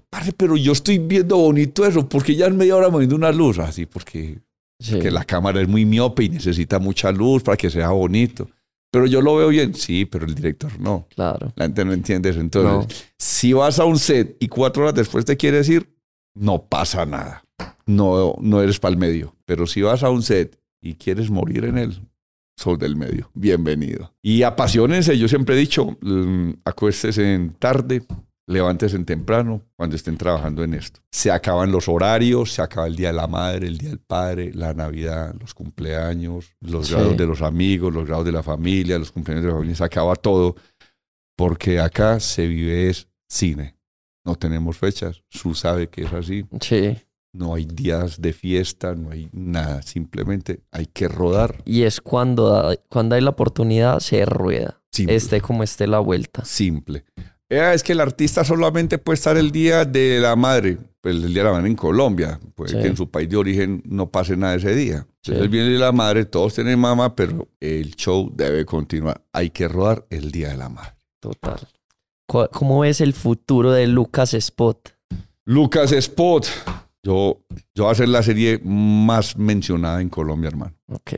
"Parce, pero yo estoy viendo bonito eso, porque ya en media hora moviendo una luz, así, porque Sí. que la cámara es muy miope y necesita mucha luz para que sea bonito. Pero yo lo veo bien, sí, pero el director no. Claro. La gente no entiende eso. Entonces, si vas a un set y cuatro horas después te quieres ir, no pasa nada. No, no eres para el medio. Pero si vas a un set y quieres morir en él, sos del medio. Bienvenido. Y apasionense. Yo siempre he dicho, mm, acuéstese en tarde, levántese en temprano cuando estén trabajando en esto. Se acaban los horarios, se acaba el Día de la Madre, el Día del Padre, la Navidad, los cumpleaños, los Sí. grados de los amigos, los grados de la familia, los cumpleaños de la familia. Se acaba todo porque acá se vive es cine. No tenemos fechas. Su sabe que es así. Sí. No hay días de fiesta, no hay nada. Simplemente hay que rodar. Y es cuando, cuando hay la oportunidad, se rueda. Simple. Esté como esté la vuelta. Simple. Es que el artista solamente puede estar el día de la madre, pues el día de la madre en Colombia. Puede Sí. que en su país de origen no pase nada ese día. Sí. El día de la madre, todos tienen mamá, pero el show debe continuar. Hay que rodar el día de la madre. Total. ¿Cu- ¿Cómo ves el futuro de Lucas Spot? Lucas Spot. Yo, yo voy a hacer la serie más mencionada en Colombia, hermano. Ok.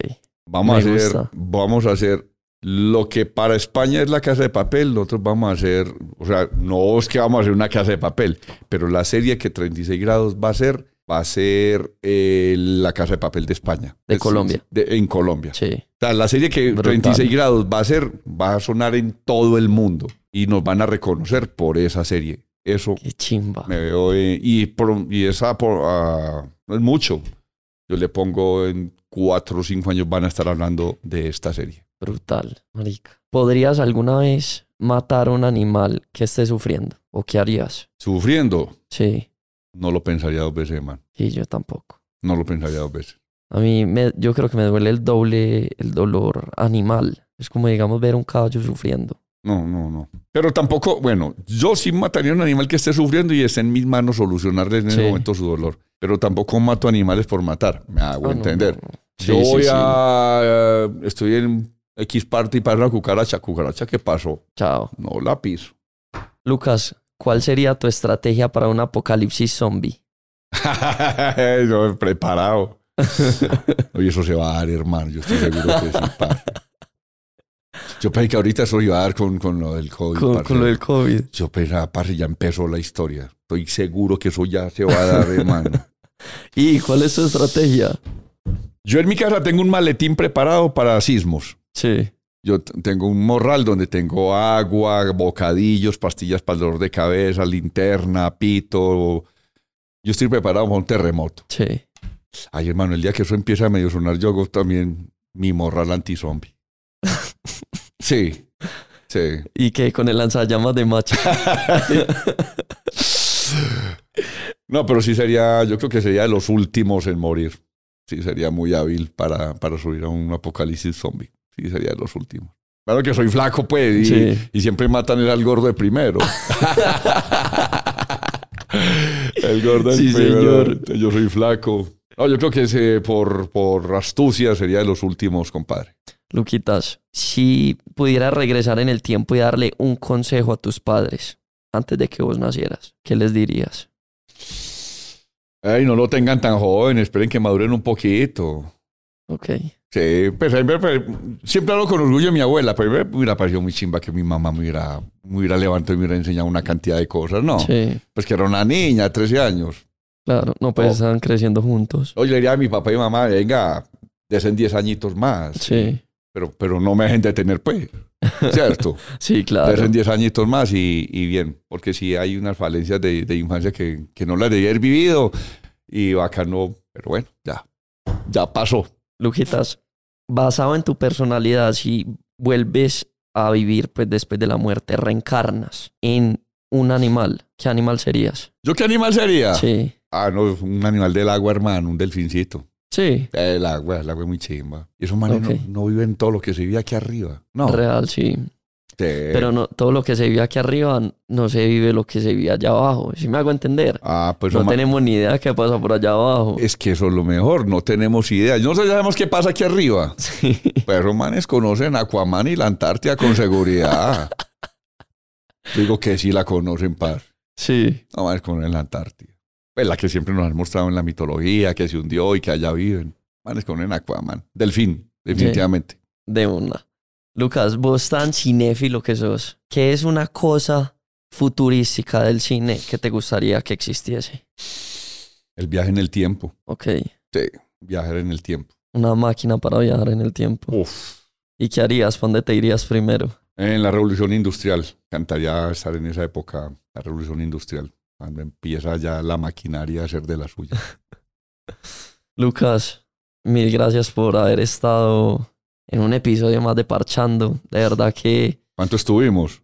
Vamos Me a hacer, gusta. vamos a hacer lo que para España es la casa de papel, nosotros vamos a hacer, o sea, no es que vamos a hacer una casa de papel, pero la serie que 36 grados va a ser, va a ser eh, la casa de papel de España. De Es- Colombia. de- en Colombia. Sí. O sea, la serie que Brutal. 36 grados va a ser, va a sonar en todo el mundo y nos van a reconocer por esa serie. Eso Qué chimba. me veo eh, y, por- y esa por, ah, no es mucho. Yo le pongo en cuatro o cinco años van a estar hablando de esta serie. Brutal, marica. ¿Podrías alguna vez matar a un animal que esté sufriendo? ¿O qué harías? Sufriendo, Sí. no lo pensaría dos veces, man. Sí, yo tampoco. No lo pensaría dos veces. A mí, me, yo creo que me duele el doble el dolor animal. Es como, digamos, ver un caballo sufriendo. No, no, no. Pero tampoco, bueno, yo sí mataría a un animal que esté sufriendo y esté en mis manos solucionarle en Sí. ese momento su dolor. Pero tampoco mato animales por matar, me hago Ah, entender. no, no. Yo Sí, sí, voy sí. a... eh, estoy en X parte y para una cucaracha. ¿Cucaracha qué pasó? Chao. No la piso. Lucas, ¿cuál sería tu estrategia para un apocalipsis zombie? Yo preparado. Oye, eso se va a dar, hermano. Yo estoy seguro que sí, parce. Yo pensé que ahorita eso iba a dar con, con lo del COVID. Con, parce. con lo del COVID. Yo pensaba, parce, ya empezó la historia. Estoy seguro que eso ya se va a dar, hermano. ¿Y cuál es tu estrategia? Yo en mi casa tengo un maletín preparado para sismos. Sí. Yo tengo un morral donde tengo agua, bocadillos, pastillas para el dolor de cabeza, linterna, pito. Yo estoy preparado para un terremoto. Sí. Ay, hermano, el día que eso empieza a medio sonar, yo hago también mi morral anti-zombie. Sí, sí. ¿Y qué? Con el lanzallamas de macho. No, pero sí sería, yo creo que sería de los últimos en morir. Sí, sería muy hábil para, para subir a un apocalipsis zombie. Sí, sería de los últimos. Claro que soy flaco, pues, y, Sí. y siempre matan el al gordo de primero. el gordo Sí, primero. señor. Yo soy flaco. No, yo creo que ese, por, por astucia sería de los últimos, compadre. Luquitas, si pudieras regresar en el tiempo y darle un consejo a tus padres antes de que vos nacieras, ¿qué les dirías? Ay, no lo tengan tan joven, esperen que maduren un poquito. Ok. Sí, pues, pues, siempre hablo con orgullo de mi abuela, pero me hubiera parecido muy chimba que mi mamá me hubiera, me hubiera levantado y me hubiera enseñado una cantidad de cosas. No, Sí, pues que era una niña, 13 años. claro. No, pues Oh. están creciendo juntos. Oye, le diría a mi papá y mamá, venga, desen 10 añitos más. Sí. Pero, pero no me dejen detener, pues. ¿cierto? Sí, claro. Crecen 10 añitos más y, y bien, porque sí hay unas falencias de, de infancia que, que no las debía haber vivido y bacano, pero bueno, ya, ya pasó. Luquitas, basado en tu personalidad, si vuelves a vivir pues después de la muerte, reencarnas en un animal, ¿qué animal serías? ¿Yo qué animal sería? Sí. Ah, no, un animal del agua, hermano, un delfincito. Sí. El agua, el agua es muy chimba. Y esos manes no, no viven todo lo que se vive aquí arriba. No. Real, sí. Sí. Pero no, todo lo que se vive aquí arriba no se vive lo que se vive allá abajo. ¿Sí me hago entender? Ah, pues No tenemos ni idea qué pasa por allá abajo. es que eso es lo mejor, no tenemos idea. Nosotros ya sabemos qué pasa aquí arriba. Sí. Pero esos manes conocen Aquaman y la Antártida con seguridad. Digo que sí la conocen, par. Sí. No manes conocen la Antártida. Pues la que siempre nos han mostrado en la mitología, que se hundió y que allá viven. Manes conocen Aquaman. Delfín, definitivamente. De una. Lucas, vos tan cinéfilo que sos, ¿qué es una cosa futurística del cine que te gustaría que existiese? El viaje en el tiempo. Ok. Sí, viajar en el tiempo. Una máquina para viajar en el tiempo. Uf. ¿Y qué harías? ¿Pa' dónde te irías primero? En la revolución industrial. Cantaría estar en esa época, la revolución industrial. Cuando empieza ya la maquinaria a hacer de la suya. Lucas, mil gracias por haber estado en un episodio más de Parchando. De verdad que ¿Cuánto estuvimos?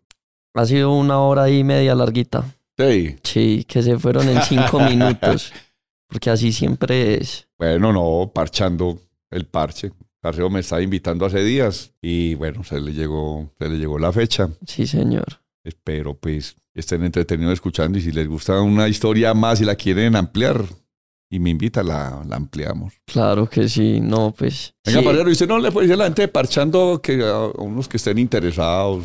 ha sido una hora y media larguita. Sí. Sí, que se fueron en cinco minutos. Porque así siempre es. Bueno, no, parchando el parche. Carreo me estaba invitando hace días y bueno, se le llegó, se le llegó la fecha. Sí, señor. Espero pues estén entretenidos escuchando y si les gusta una historia más y la quieren ampliar y me invita, la, la ampliamos. Claro que sí. No, pues. Venga, sí. Parero, y usted no le puede decir a la gente parchando que a unos que estén interesados,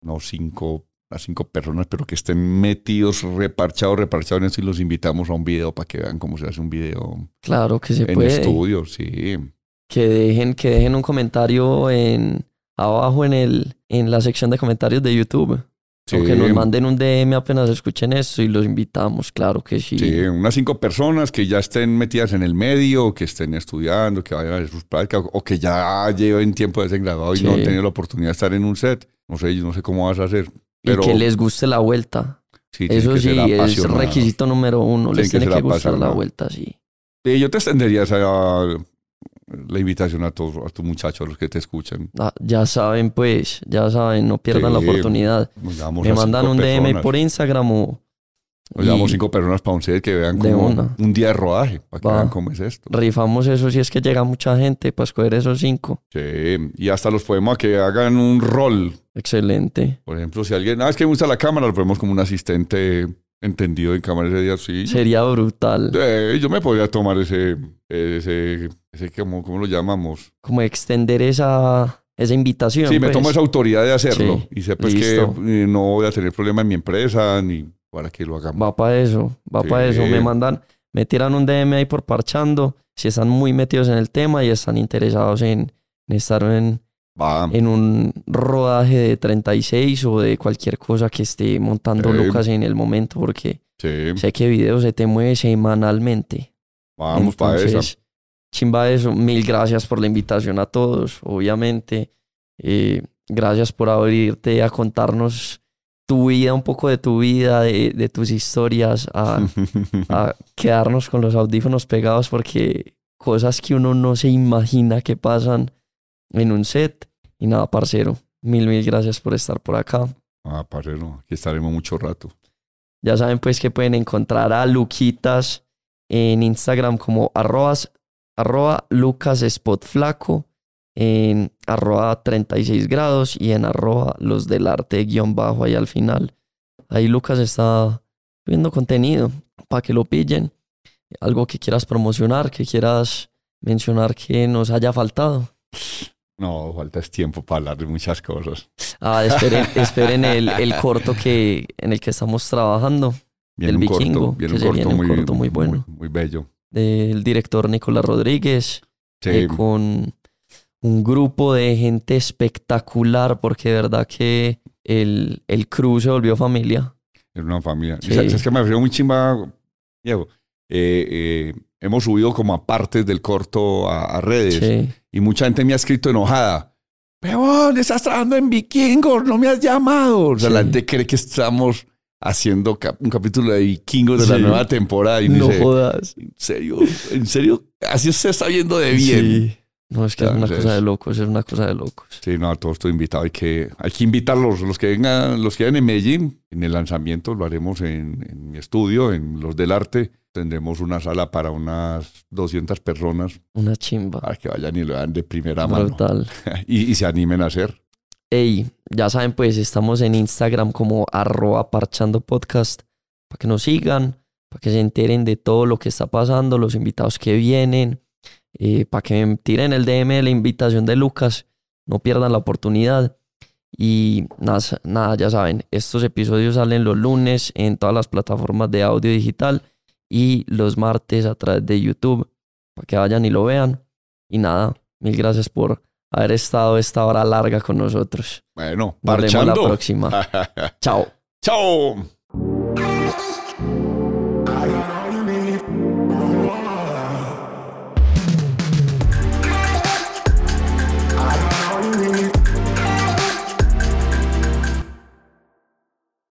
no cinco, a cinco personas, pero que estén metidos, reparchados, reparchados en esto y los invitamos a un video para que vean cómo se hace un video Claro que se en puede. estudio, sí. Que dejen, que dejen un comentario en abajo en el, en la sección de comentarios de YouTube. Sí. O que nos manden un DM apenas escuchen esto y los invitamos, claro que sí. Sí, unas cinco personas que ya estén metidas en el medio, que estén estudiando, que vayan a hacer sus prácticas, o que ya lleven tiempo de ser graduado y no han tenido la oportunidad de estar en un set. No sé, yo no sé cómo vas a hacer. Pero y que les guste la vuelta. sí, Eso sí, es requisito número uno. Les que tiene que gustar la vuelta, sí. Sí, yo te extendería esa, la invitación a todos, a tus muchachos, a los que te escuchan. Ah, ya saben, pues, ya saben, no pierdan la oportunidad. Me mandan un DM personas. por Instagram o... Nos llevamos cinco personas para un set que vean como una. un día de rodaje, para que Va. vean cómo es esto. rifamos eso si es que llega mucha gente para escoger esos cinco. Sí, y hasta los podemos a que hagan un rol Excelente. Por ejemplo, si alguien, ah, es que me gusta la cámara, lo ponemos como un asistente entendido en cámara ese día, sí. Sería brutal. Eh, yo me podría tomar ese, ese, ese ¿cómo, cómo lo llamamos? Como extender esa, esa invitación. Sí, me pues. tomo esa autoridad de hacerlo. Sí, Y sé pues listo. que eh, no voy a tener problema en mi empresa ni para que lo hagamos. Va para eso, va Sí. para eso. Me mandan, me tiran un DM ahí por parchando. Si están muy metidos en el tema y están interesados en, en estar en, en un rodaje de 36 o de cualquier cosa que esté montando Sí. Lucas en el momento, porque Sí, sé que video se te mueve semanalmente. vamos para esa. Chimba eso. Mil gracias por la invitación a todos, obviamente. Eh, gracias por abrirte a contarnos tu vida, un poco de tu vida, de, de tus historias, a, a quedarnos con los audífonos pegados porque cosas que uno no se imagina que pasan en un set. Y nada, parcero, mil, mil gracias por estar por acá. ah, parcero, aquí estaremos mucho rato. Ya saben pues que pueden encontrar a Luquitas en Instagram como arrobas, arroba Lucas Spot Flaco, en arroba 36 grados y en arroba los del arte guion bajo ahí al final. Ahí Lucas está subiendo contenido para que lo pillen. Algo que quieras promocionar, que quieras mencionar que nos haya faltado. No, falta es tiempo para hablar de muchas cosas. Ah, esperen, esperen el, el corto que, en el que estamos trabajando. Viene corto, vikingo, viene que un se corto, viene un muy, corto muy bueno. Muy, muy bello. Del director Nicolás Rodríguez, Sí, eh, con un grupo de gente espectacular, porque de verdad que el, el crew se volvió familia. Es una familia. Sí. ¿Sabes que me refiero muy chimba, Diego? Eh, eh, hemos subido como a partes del corto a, a redes Sí, y mucha gente me ha escrito enojada Peón, estás trabajando en Vikingos, no me has llamado. O sea, la gente cree que estamos haciendo cap- un capítulo de Vikingos de la Sí. nueva temporada y No dice, jodas. ¿en serio? ¿En serio? Así se está viendo de bien. Sí. No, es que es una cosa de locos, es una cosa de locos. Sí, no, a todos estoy invitado. Hay que, hay que invitarlos, los que vengan, los que vayan en Medellín, en el lanzamiento lo haremos en, en mi estudio, en los del arte. Tendremos una sala para unas 200 personas Una chimba. para que vayan y lo vean de primera mano y, y se animen a hacer. Ey, ya saben, pues estamos en Instagram como arroba parchando podcast para que nos sigan, para que se enteren de todo lo que está pasando, los invitados que vienen, eh, para que tiren el DM de la invitación de Lucas, no pierdan la oportunidad. Y nada, nada, ya saben, estos episodios salen los lunes en todas las plataformas de audio digital y los martes a través de YouTube, para que vayan y lo vean. Y nada, mil gracias por haber estado esta hora larga con nosotros. Bueno, Nos vemos la próxima. Chao. Chao.